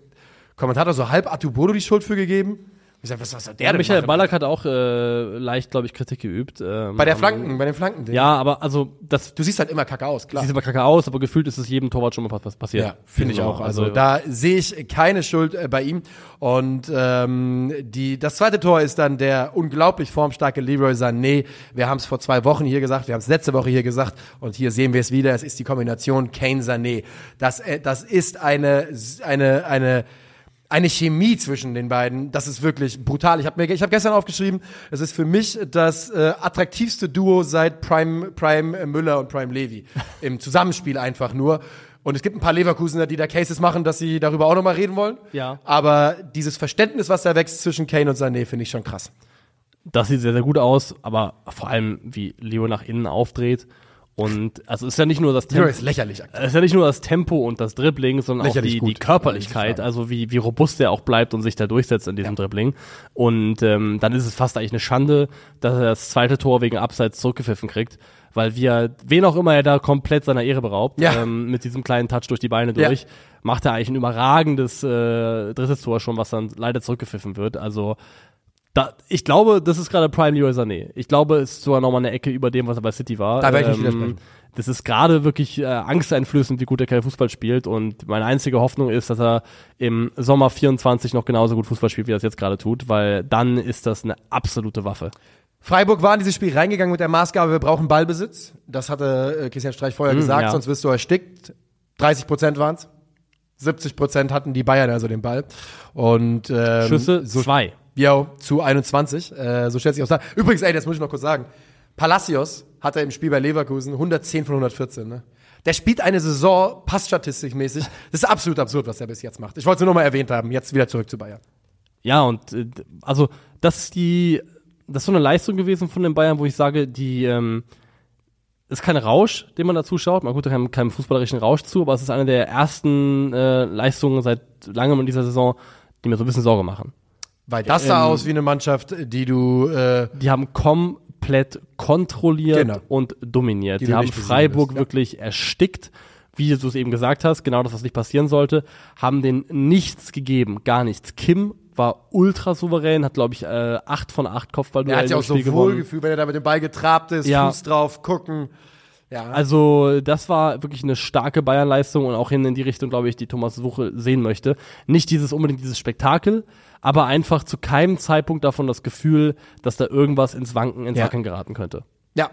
Kommentator so halb Atubodo die Schuld für gegeben. Ich sag, was, was soll der Ja, denn Michael machen? Ballack hat auch äh, leicht, glaube ich, Kritik geübt. Ähm, Bei der am- Flanken, bei den Flanken. Ja, aber also das Du siehst halt immer kacke aus, klar. sieht aber kacke aus, aber gefühlt ist es jedem Torwart schon mal pass- passiert. Ja, finde ich Genau, auch. Also, da sehe ich keine Schuld äh, bei ihm. Und ähm, die, das zweite Tor ist dann der unglaublich formstarke Leroy Sané. Wir haben es vor zwei Wochen hier gesagt, wir haben es letzte Woche hier gesagt und hier sehen wir es wieder. Es ist die Kombination Kane-Sané. Das, äh, das ist eine, eine, eine eine Chemie zwischen den beiden, das ist wirklich brutal. Ich habe mir, ich habe gestern aufgeschrieben, es ist für mich das äh, attraktivste Duo seit Prime, Prime Müller und Prime Levy im Zusammenspiel einfach nur. Und es gibt ein paar Leverkusener, die da Cases machen, dass sie darüber auch nochmal reden wollen. Ja. Aber dieses Verständnis, was da wächst zwischen Kane und Sané, finde ich schon krass. Das sieht sehr, sehr gut aus, aber vor allem, wie Leo nach innen aufdreht. Und also es ist ja nicht nur das Tempo. ist lächerlich. Es ist ja nicht nur das Tempo und das Dribbling, sondern auch Lächerlich die, die gut. Körperlichkeit, Ja, also wie, wie robust er auch bleibt und sich da durchsetzt in diesem Dribbling. Und ähm, dann ist es fast eigentlich eine Schande, dass er das zweite Tor wegen Abseits zurückgepfiffen kriegt, weil wir, wen auch immer er da komplett seiner Ehre beraubt, Ja. ähm, mit diesem kleinen Touch durch die Beine Ja. durch, macht er eigentlich ein überragendes äh, drittes Tor schon, was dann leider zurückgepfiffen wird. Also da, ich glaube, das ist gerade Prime Leroy Sané. Ich glaube, es ist sogar nochmal eine Ecke über dem, was er bei City war. Da werde ich nicht widersprechen. Das ist gerade wirklich äh, angsteinflößend, wie gut er kein Fußball spielt. Und meine einzige Hoffnung ist, dass er im Sommer 24 noch genauso gut Fußball spielt, wie er es jetzt gerade tut, weil dann ist das eine absolute Waffe. Freiburg war in dieses Spiel reingegangen mit der Maßgabe, wir brauchen Ballbesitz. Das hatte äh, Christian Streich vorher gesagt, Hm, ja. sonst wirst du erstickt. 30 Prozent waren es. 70 Prozent hatten die Bayern also den Ball. Und ähm, Schüsse so, zwei. Ja, zu 21. Äh, so stellt sich aus. da. Übrigens, ey, das muss ich noch kurz sagen. Palacios hatte im Spiel bei Leverkusen 110 von 114. Ne? Der spielt eine Saison passstatistikmäßig. Das ist absolut absurd, was er bis jetzt macht. Ich wollte es nur noch mal erwähnt haben. Jetzt wieder zurück zu Bayern. Ja, und äh, also das ist die, das ist so eine Leistung gewesen von den Bayern, wo ich sage, die ähm, ist kein Rausch, den man da zuschaut. Man guckt da keinem fußballerischen Rausch zu, aber es ist eine der ersten äh, Leistungen seit langem in dieser Saison, die mir so ein bisschen Sorge machen. Weil das sah Ähm, aus wie eine Mannschaft, die du äh, Die haben komplett kontrolliert Genau. und dominiert. Die Die haben Freiburg wirst, ja. wirklich erstickt, wie du es eben gesagt hast, genau das, was nicht passieren sollte, haben denen nichts gegeben, gar nichts. Kim war ultra souverän, hat glaube ich äh, acht von acht Er Kopfballduellen hat sich auch so gewonnen. wohlgefühlt, wenn er da mit dem Ball getrabt ist, Ja. Fuß drauf, gucken. Ja, Also das war wirklich eine starke Bayern-Leistung und auch hin in die Richtung, glaube ich, die Thomas Suche sehen möchte. Nicht dieses unbedingt dieses Spektakel, aber einfach zu keinem Zeitpunkt davon das Gefühl, dass da irgendwas ins Wanken, ins Ja. Wackeln geraten könnte. ja.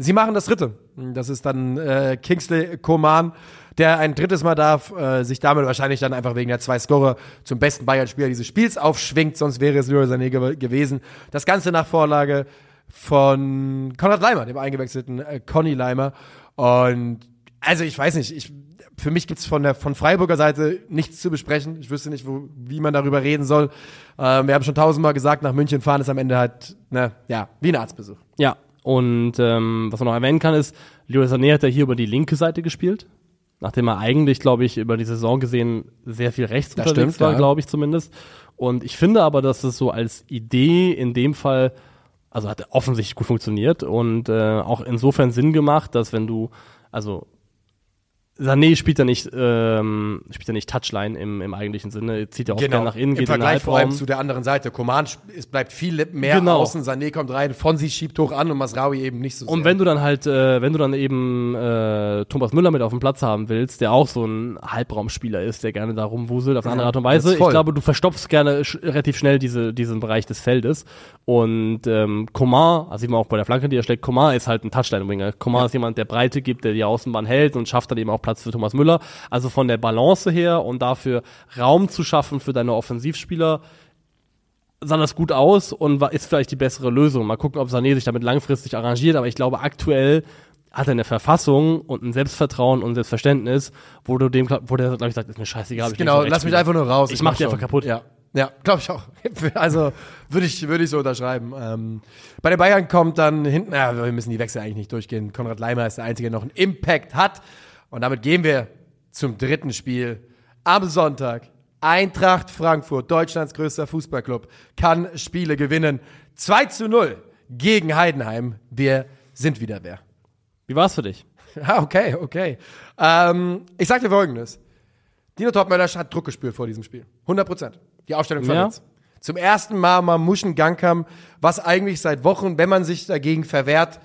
Sie machen das dritte. Das ist dann äh, Kingsley Coman, der ein drittes Mal darf, äh, sich damit wahrscheinlich dann einfach wegen der zwei Scorer zum besten Bayern-Spieler dieses Spiels aufschwingt, sonst wäre es Leroy Sané ge gewesen. Das Ganze nach Vorlage von Konrad Leimer, dem eingewechselten äh, Conny Leimer. Und also ich weiß nicht, ich, für mich gibt's von der von Freiburger Seite nichts zu besprechen. Ich wüsste nicht, wo, wie man darüber reden soll. Ähm, wir haben schon tausendmal gesagt, nach München fahren ist am Ende halt, ne, ja, wie ein Arztbesuch. Ja, und ähm, was man noch erwähnen kann, ist, Leroy Sané hat ja hier über die linke Seite gespielt. Nachdem er eigentlich, glaube ich, über die Saison gesehen sehr viel rechts Das unterwegs stimmt, war, ja. glaube ich zumindest. Und ich finde aber, dass es so als Idee in dem Fall, also hat offensichtlich gut funktioniert und äh, auch insofern Sinn gemacht, dass wenn du, also Sané spielt ja nicht, ähm, spielt ja nicht Touchline im, im eigentlichen Sinne, zieht ja auch gerne nach innen, Genau. Im geht in den Vergleich vor allem zu der anderen Seite. Coman, sp- es bleibt viel mehr Genau. außen, Sané kommt rein, Fonsi schiebt hoch an und Masraoui eben nicht so sehr. Und wenn du dann halt, äh, wenn du dann eben äh, Thomas Müller mit auf dem Platz haben willst, der auch so ein Halbraumspieler ist, der gerne da rumwuselt auf eine andere Art und Weise, ich glaube, du verstopfst gerne sch relativ schnell diese, diesen Bereich des Feldes. Und ähm, Coman, also sieht man auch bei der Flanke, die er schlägt, Coman ist halt ein Touchline-Winger. Coman ist jemand, der Breite gibt, der die Außenbahn hält und schafft dann eben auch Platz für Thomas Müller. Also von der Balance her und dafür Raum zu schaffen für deine Offensivspieler, sah das gut aus und war, ist vielleicht die bessere Lösung. Mal gucken, ob Sané sich damit langfristig arrangiert, aber ich glaube, aktuell hat er eine Verfassung und ein Selbstvertrauen und Selbstverständnis, wo du dem, wo der, glaube ich, sagt, ist mir scheißegal. ich genau, lass mich einfach nur raus. Ich mach die schon. einfach kaputt. Ja, ja glaube ich auch. Also würde ich, würde ich so unterschreiben. Ähm, bei den Bayern kommt dann hinten, ja, wir müssen die Wechsel eigentlich nicht durchgehen. Konrad Leimer ist der Einzige, der noch einen Impact hat. Und damit gehen wir zum dritten Spiel am Sonntag. Eintracht Frankfurt, Deutschlands größter Fußballclub, kann Spiele gewinnen. 2 zu 0 gegen Heidenheim. Wir sind wieder wer. Wie war's für dich? Ja, okay, okay. Ähm, ich sag dir folgendes. Dino Topmöller hat Druck gespürt vor diesem Spiel. 100 Prozent. Die Aufstellung von Ja. jetzt. Zum ersten Mal mal Muschen Gangkam, was eigentlich seit Wochen, wenn man sich dagegen verwehrt,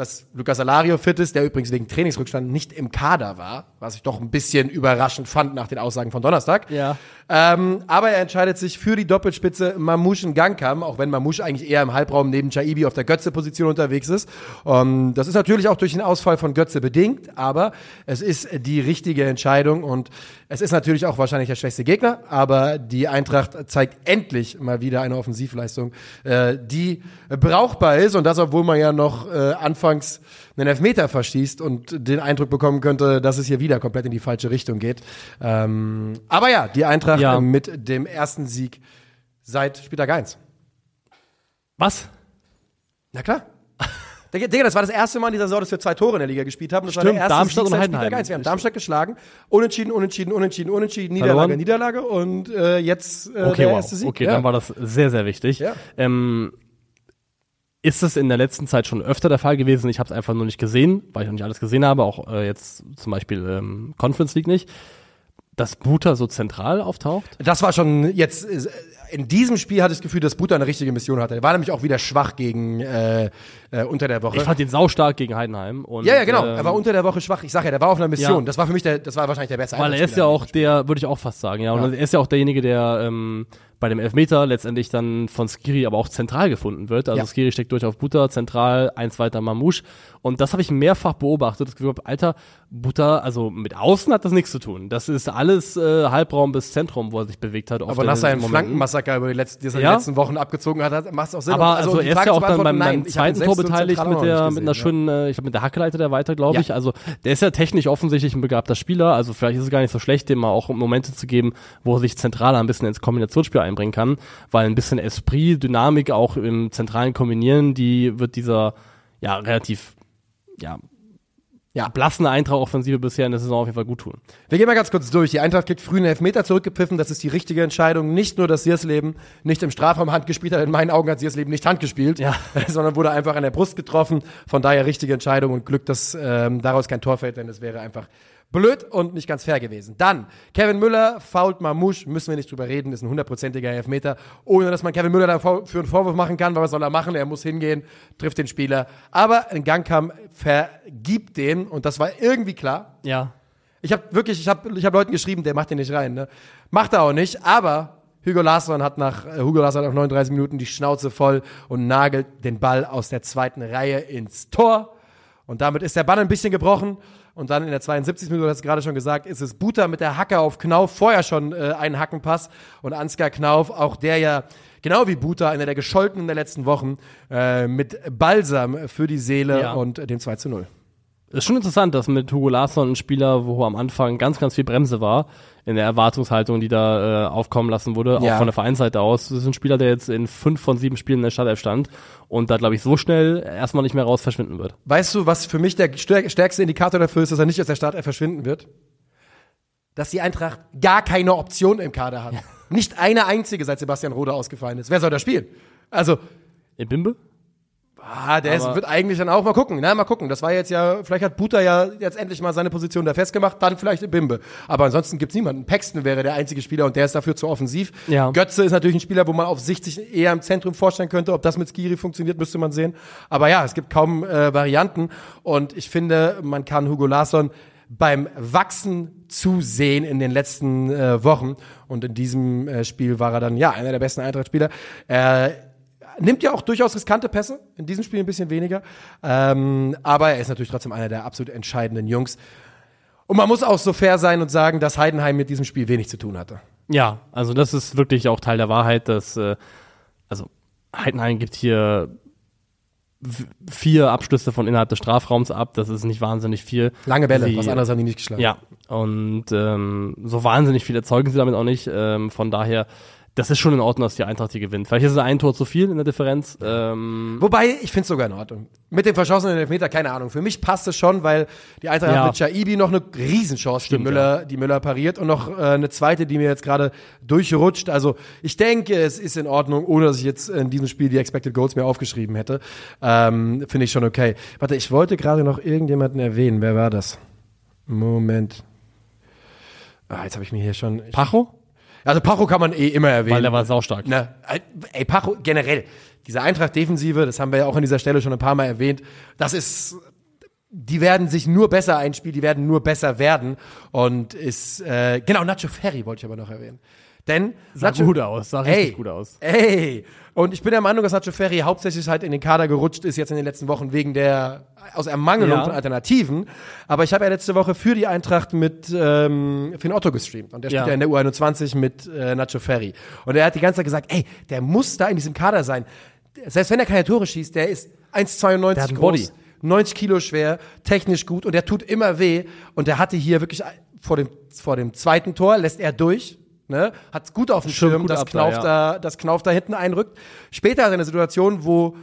dass Lucas Alario fit ist, der übrigens wegen Trainingsrückstand nicht im Kader war, was ich doch ein bisschen überraschend fand nach den Aussagen von Donnerstag. Ja. Ähm, aber er entscheidet sich für die Doppelspitze Mamouche Gangkam, auch wenn Mamouche eigentlich eher im Halbraum neben Chaibi auf der Götze-Position unterwegs ist. Ähm, das ist natürlich auch durch den Ausfall von Götze bedingt, aber es ist die richtige Entscheidung und es ist natürlich auch wahrscheinlich der schwächste Gegner, aber die Eintracht zeigt endlich mal wieder eine Offensivleistung, äh, die brauchbar ist und das, obwohl man ja noch äh, anfangs einen Elfmeter verschießt und den Eindruck bekommen könnte, dass es hier wieder komplett in die falsche Richtung geht. Ähm, aber ja, die Eintracht Ja. mit dem ersten Sieg seit Spieltag 1. Was? Na klar. Digga, das war das erste Mal in dieser Saison, dass wir zwei Tore in der Liga gespielt haben. Das war Stimmt, der erste Darmstadt Sieg und Spieltag Heidenheim. eins. Wir haben Darmstadt geschlagen, unentschieden, unentschieden, unentschieden, unentschieden, Niederlage. Niederlage und äh, jetzt äh, Okay, der wow. erste Sieg. Okay, ja. dann war das sehr, sehr wichtig. Ja. Ähm, ist es in der letzten Zeit schon öfter der Fall gewesen? Ich habe es einfach nur nicht gesehen, weil ich noch nicht alles gesehen habe, auch äh, jetzt zum Beispiel ähm, Conference League nicht, dass Buta so zentral auftaucht. Das war schon jetzt, äh, in diesem Spiel hatte ich das Gefühl, dass Buta eine richtige Mission hatte. Er war nämlich auch wieder schwach gegen äh, äh, unter der Woche. Ich fand ihn saustark gegen Heidenheim. Und, ja, ja, genau. ähm, er war unter der Woche schwach. Ich sag ja, der war auf einer Mission. Ja. Das war für mich der, das war wahrscheinlich der beste Weil er ist ja auch der, würde ich auch fast sagen, ja. Und Ja. er ist ja auch derjenige, der ähm, bei dem Elfmeter letztendlich dann von Skiri aber auch zentral gefunden wird. Also Ja. Skiri steckt durch auf Buta, zentral, eins weiter Mamouche. Und das habe ich mehrfach beobachtet. Das Gefühl, Alter, Buta, also mit Außen hat das nichts zu tun. Das ist alles äh, Halbraum bis Zentrum, wo er sich bewegt hat. Aber in nach Momenten. Flankenmassaker über die letzten, die er in Ja. den letzten Wochen abgezogen hat, macht es auch Sinn. Aber also, die er ist ja auch dann beim, beim zweiten Tor beteiligt mit der gesehen, mit einer ja. schönen, äh, ich glaube mit der Hackeleiter der weiter, glaube Ja. ich. Also der ist ja technisch offensichtlich ein begabter Spieler. Also vielleicht ist es gar nicht so schlecht, dem mal auch Momente zu geben, wo er sich zentral ein bisschen ins Kombinationsspiel einbringen kann, weil ein bisschen Esprit, Dynamik auch im zentralen Kombinieren, die wird dieser ja relativ ja Ja. blassen Eintracht-Offensive bisher in der Saison auf jeden Fall gut tun. Wir gehen mal ganz kurz durch. Die Eintracht kriegt früh einen Elfmeter zurückgepfiffen. Das ist die richtige Entscheidung. Nicht nur, dass Siersleben nicht im Strafraum Hand gespielt hat. In meinen Augen hat Siersleben nicht Hand gespielt, Ja. sondern wurde einfach an der Brust getroffen. Von daher richtige Entscheidung und Glück, dass ähm, daraus kein Tor fällt, denn es wäre einfach blöd und nicht ganz fair gewesen. Dann, Kevin Müller fault Mamouche, müssen wir nicht drüber reden, ist ein hundertprozentiger Elfmeter, ohne dass man Kevin Müller dafür einen Vorwurf machen kann, weil was soll er machen? Er muss hingehen, trifft den Spieler. Aber ein Gangkamm vergibt den und das war irgendwie klar. Ja. Ich habe wirklich, ich habe ich hab Leuten geschrieben, der macht den nicht rein. Ne? Macht er auch nicht, aber Hugo Larsson hat nach äh, Hugo Larsson nach 39 Minuten die Schnauze voll und nagelt den Ball aus der zweiten Reihe ins Tor. Und damit ist der Bann ein bisschen gebrochen. Und dann in der 72. Minute, du hast es gerade schon gesagt, ist es Buta mit der Hacke auf Knauf, vorher schon äh, ein Hackenpass. Und Ansgar Knauf, auch der ja, genau wie Buta, einer der gescholtenen der letzten Wochen, äh, mit Balsam für die Seele Ja. und dem 2 zu 0. Ist schon interessant, dass mit Hugo Larsson ein Spieler, wo am Anfang ganz, ganz viel Bremse war, in der Erwartungshaltung, die da äh, aufkommen lassen wurde, Ja. auch von der Vereinsseite aus. Das ist ein Spieler, der jetzt in fünf von sieben Spielen in der Startelf stand und da, glaube ich, so schnell erstmal nicht mehr raus verschwinden wird. Weißt du, was für mich der stär- stärkste Indikator dafür ist, dass er nicht aus der Startelf verschwinden wird? Dass die Eintracht gar keine Option im Kader hat. Nicht eine einzige, seit Sebastian Rode ausgefallen ist. Wer soll da spielen? Also, In Bimbe? Ah, der ist, wird eigentlich dann auch mal gucken. Na, mal gucken. Das war jetzt ja, vielleicht hat Buta ja jetzt endlich mal seine Position da festgemacht, dann vielleicht Bimbe. Aber ansonsten gibt's niemanden. Paxton wäre der einzige Spieler und der ist dafür zu offensiv. Ja. Götze ist natürlich ein Spieler, wo man auf Sicht sich eher im Zentrum vorstellen könnte. Ob das mit Skiri funktioniert, müsste man sehen. Aber ja, es gibt kaum äh, Varianten. Und ich finde, man kann Hugo Larsson beim Wachsen zusehen in den letzten äh, Wochen. Und in diesem äh, Spiel war er dann, ja, einer der besten Eintracht-Spieler. Er nimmt ja auch durchaus riskante Pässe, in diesem Spiel ein bisschen weniger. Ähm, aber er ist natürlich trotzdem einer der absolut entscheidenden Jungs. Und man muss auch so fair sein und sagen, dass Heidenheim mit diesem Spiel wenig zu tun hatte. Ja, also das ist wirklich auch Teil der Wahrheit, dass äh, also Heidenheim gibt hier vier Abschlüsse von innerhalb des Strafraums ab. Das ist nicht wahnsinnig viel. Lange Bälle, Sie- was anderes haben die nicht geschlagen. Ja, und ähm, so wahnsinnig viel erzeugen sie damit auch nicht. Ähm, von daher, das ist schon in Ordnung, dass die Eintracht hier gewinnt. Vielleicht ist es ein Tor zu viel in der Differenz. Ähm, Wobei, ich finde es sogar in Ordnung. Mit dem verschossenen Elfmeter, keine Ahnung. Für mich passt es schon, weil die Eintracht Ja. hat mit Shaibi noch eine Riesenchance, die Stimmt, Müller, die Müller pariert und noch äh, eine zweite, die mir jetzt gerade durchrutscht. Also ich denke, es ist in Ordnung, ohne dass ich jetzt in diesem Spiel die Expected Goals mir aufgeschrieben hätte. Ähm, finde ich schon okay. Warte, ich wollte gerade noch irgendjemanden erwähnen. Wer war das? Moment. Ah, jetzt habe ich mir hier schon. Pacho? Also Pacho kann man eh immer erwähnen. Weil der war saustark. Ne, ey, Pacho, generell, diese Eintracht-Defensive, das haben wir ja auch an dieser Stelle schon ein paar Mal erwähnt, das ist, die werden sich nur besser einspielen, die werden nur besser werden und ist, äh, genau, Nacho Ferry wollte ich aber noch erwähnen. Denn Sah Nacho, gut aus, sah richtig gut aus. Ey, und ich bin der Meinung, dass Nacho Ferry hauptsächlich halt in den Kader gerutscht ist jetzt in den letzten Wochen wegen der aus Ermangelung Ja. von Alternativen. Aber ich habe ja letzte Woche für die Eintracht mit ähm, Finn Otto gestreamt und der spielt Ja. ja in der U21 mit äh, Nacho Ferry und er hat die ganze Zeit gesagt, ey, der muss da in diesem Kader sein. Selbst wenn er keine Tore schießt, der ist 1,92 Der hat einen groß. Body. 90 Kilo schwer, technisch gut und der tut immer weh. Und der hatte hier wirklich vor dem, vor dem zweiten Tor, lässt er durch, ne? hat gut auf dem Schirm, dass ab da, Knauf ja. da, dass Knauf da hinten einrückt. Später hat er eine Situation, wo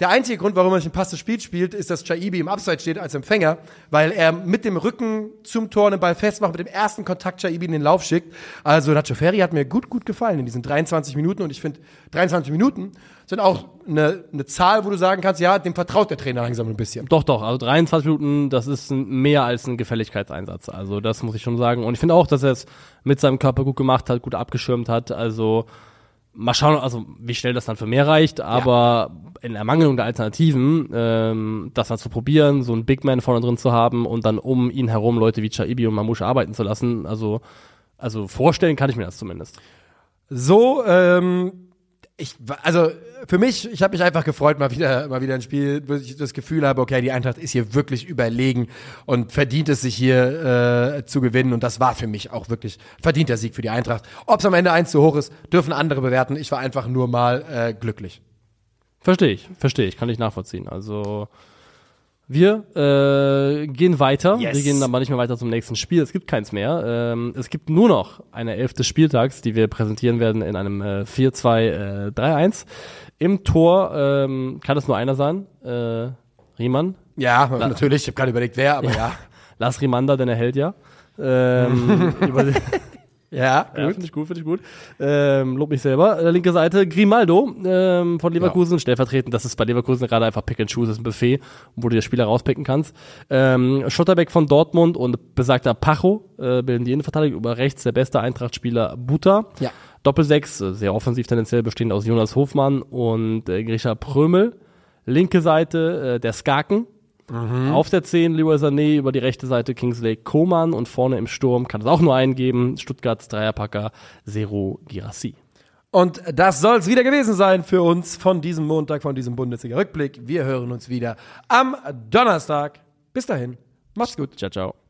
Der einzige Grund, warum er nicht ein passendes Spiel spielt, ist, dass Chaibi im Upside steht als Empfänger, weil er mit dem Rücken zum Tor den Ball festmacht, mit dem ersten Kontakt Chaibi in den Lauf schickt. Also Nacho Ferri hat mir gut, gut gefallen in diesen 23 Minuten und ich finde, 23 Minuten sind auch eine, eine Zahl, wo du sagen kannst, ja, dem vertraut der Trainer langsam ein bisschen. Doch, doch, also 23 Minuten, das ist mehr als ein Gefälligkeitseinsatz. Also das muss ich schon sagen. Und ich finde auch, dass er es mit seinem Körper gut gemacht hat, gut abgeschirmt hat. Also mal schauen, also wie schnell das dann für mehr reicht, aber ja. in Ermangelung der Alternativen, ähm, das dann zu probieren, so einen Big Man vorne drin zu haben und dann um ihn herum Leute wie Chaibi und Mamouche arbeiten zu lassen, also, also vorstellen kann ich mir das zumindest. So, ähm, ich, also für mich, ich habe mich einfach gefreut, mal wieder, mal wieder ein Spiel, wo ich das Gefühl habe, okay, die Eintracht ist hier wirklich überlegen und verdient es sich hier äh, zu gewinnen. Und das war für mich auch wirklich verdienter Sieg für die Eintracht. Ob es am Ende eins zu hoch ist, dürfen andere bewerten. Ich war einfach nur mal äh, glücklich. Verstehe ich, verstehe ich, kann ich nachvollziehen. Also wir äh, gehen weiter. Yes. Wir gehen aber nicht mehr weiter zum nächsten Spiel. Es gibt keins mehr. Ähm, es gibt nur noch eine Elf des Spieltags, die wir präsentieren werden in einem äh, 4-2-3-1. Im Tor ähm, kann es nur einer sein. Äh, Riemann. Ja, La natürlich. Ich habe gerade überlegt, wer, aber ja. ja. Lars Riemann, denn er hält ja. Ähm, ja, ja finde ich gut, finde ich gut. Ähm, lob mich selber. Äh, linke Seite, Grimaldo ähm, von Leverkusen, ja. stellvertretend. Das ist bei Leverkusen gerade einfach Pick and Choose, das ist ein Buffet, wo du dir Spieler rauspicken kannst. Ähm, Schotterbeck von Dortmund und besagter Pacho äh, bilden die Innenverteidigung. Über rechts der beste Eintracht-Spieler Buta. Ja. Doppelsechs, äh, sehr offensiv tendenziell, bestehend aus Jonas Hofmann und äh, Grisha Prömel. Linke Seite äh, der Skaken, Mhm. Auf der 10 Leroy Sané, über die rechte Seite Kingsley Coman und vorne im Sturm kann es auch nur einen geben, Stuttgarts Dreierpacker Zero Girassi. Und das soll es wieder gewesen sein für uns von diesem Montag, von diesem Bundesliga-Rückblick. Wir hören uns wieder am Donnerstag. Bis dahin, macht's gut. Ciao, ciao.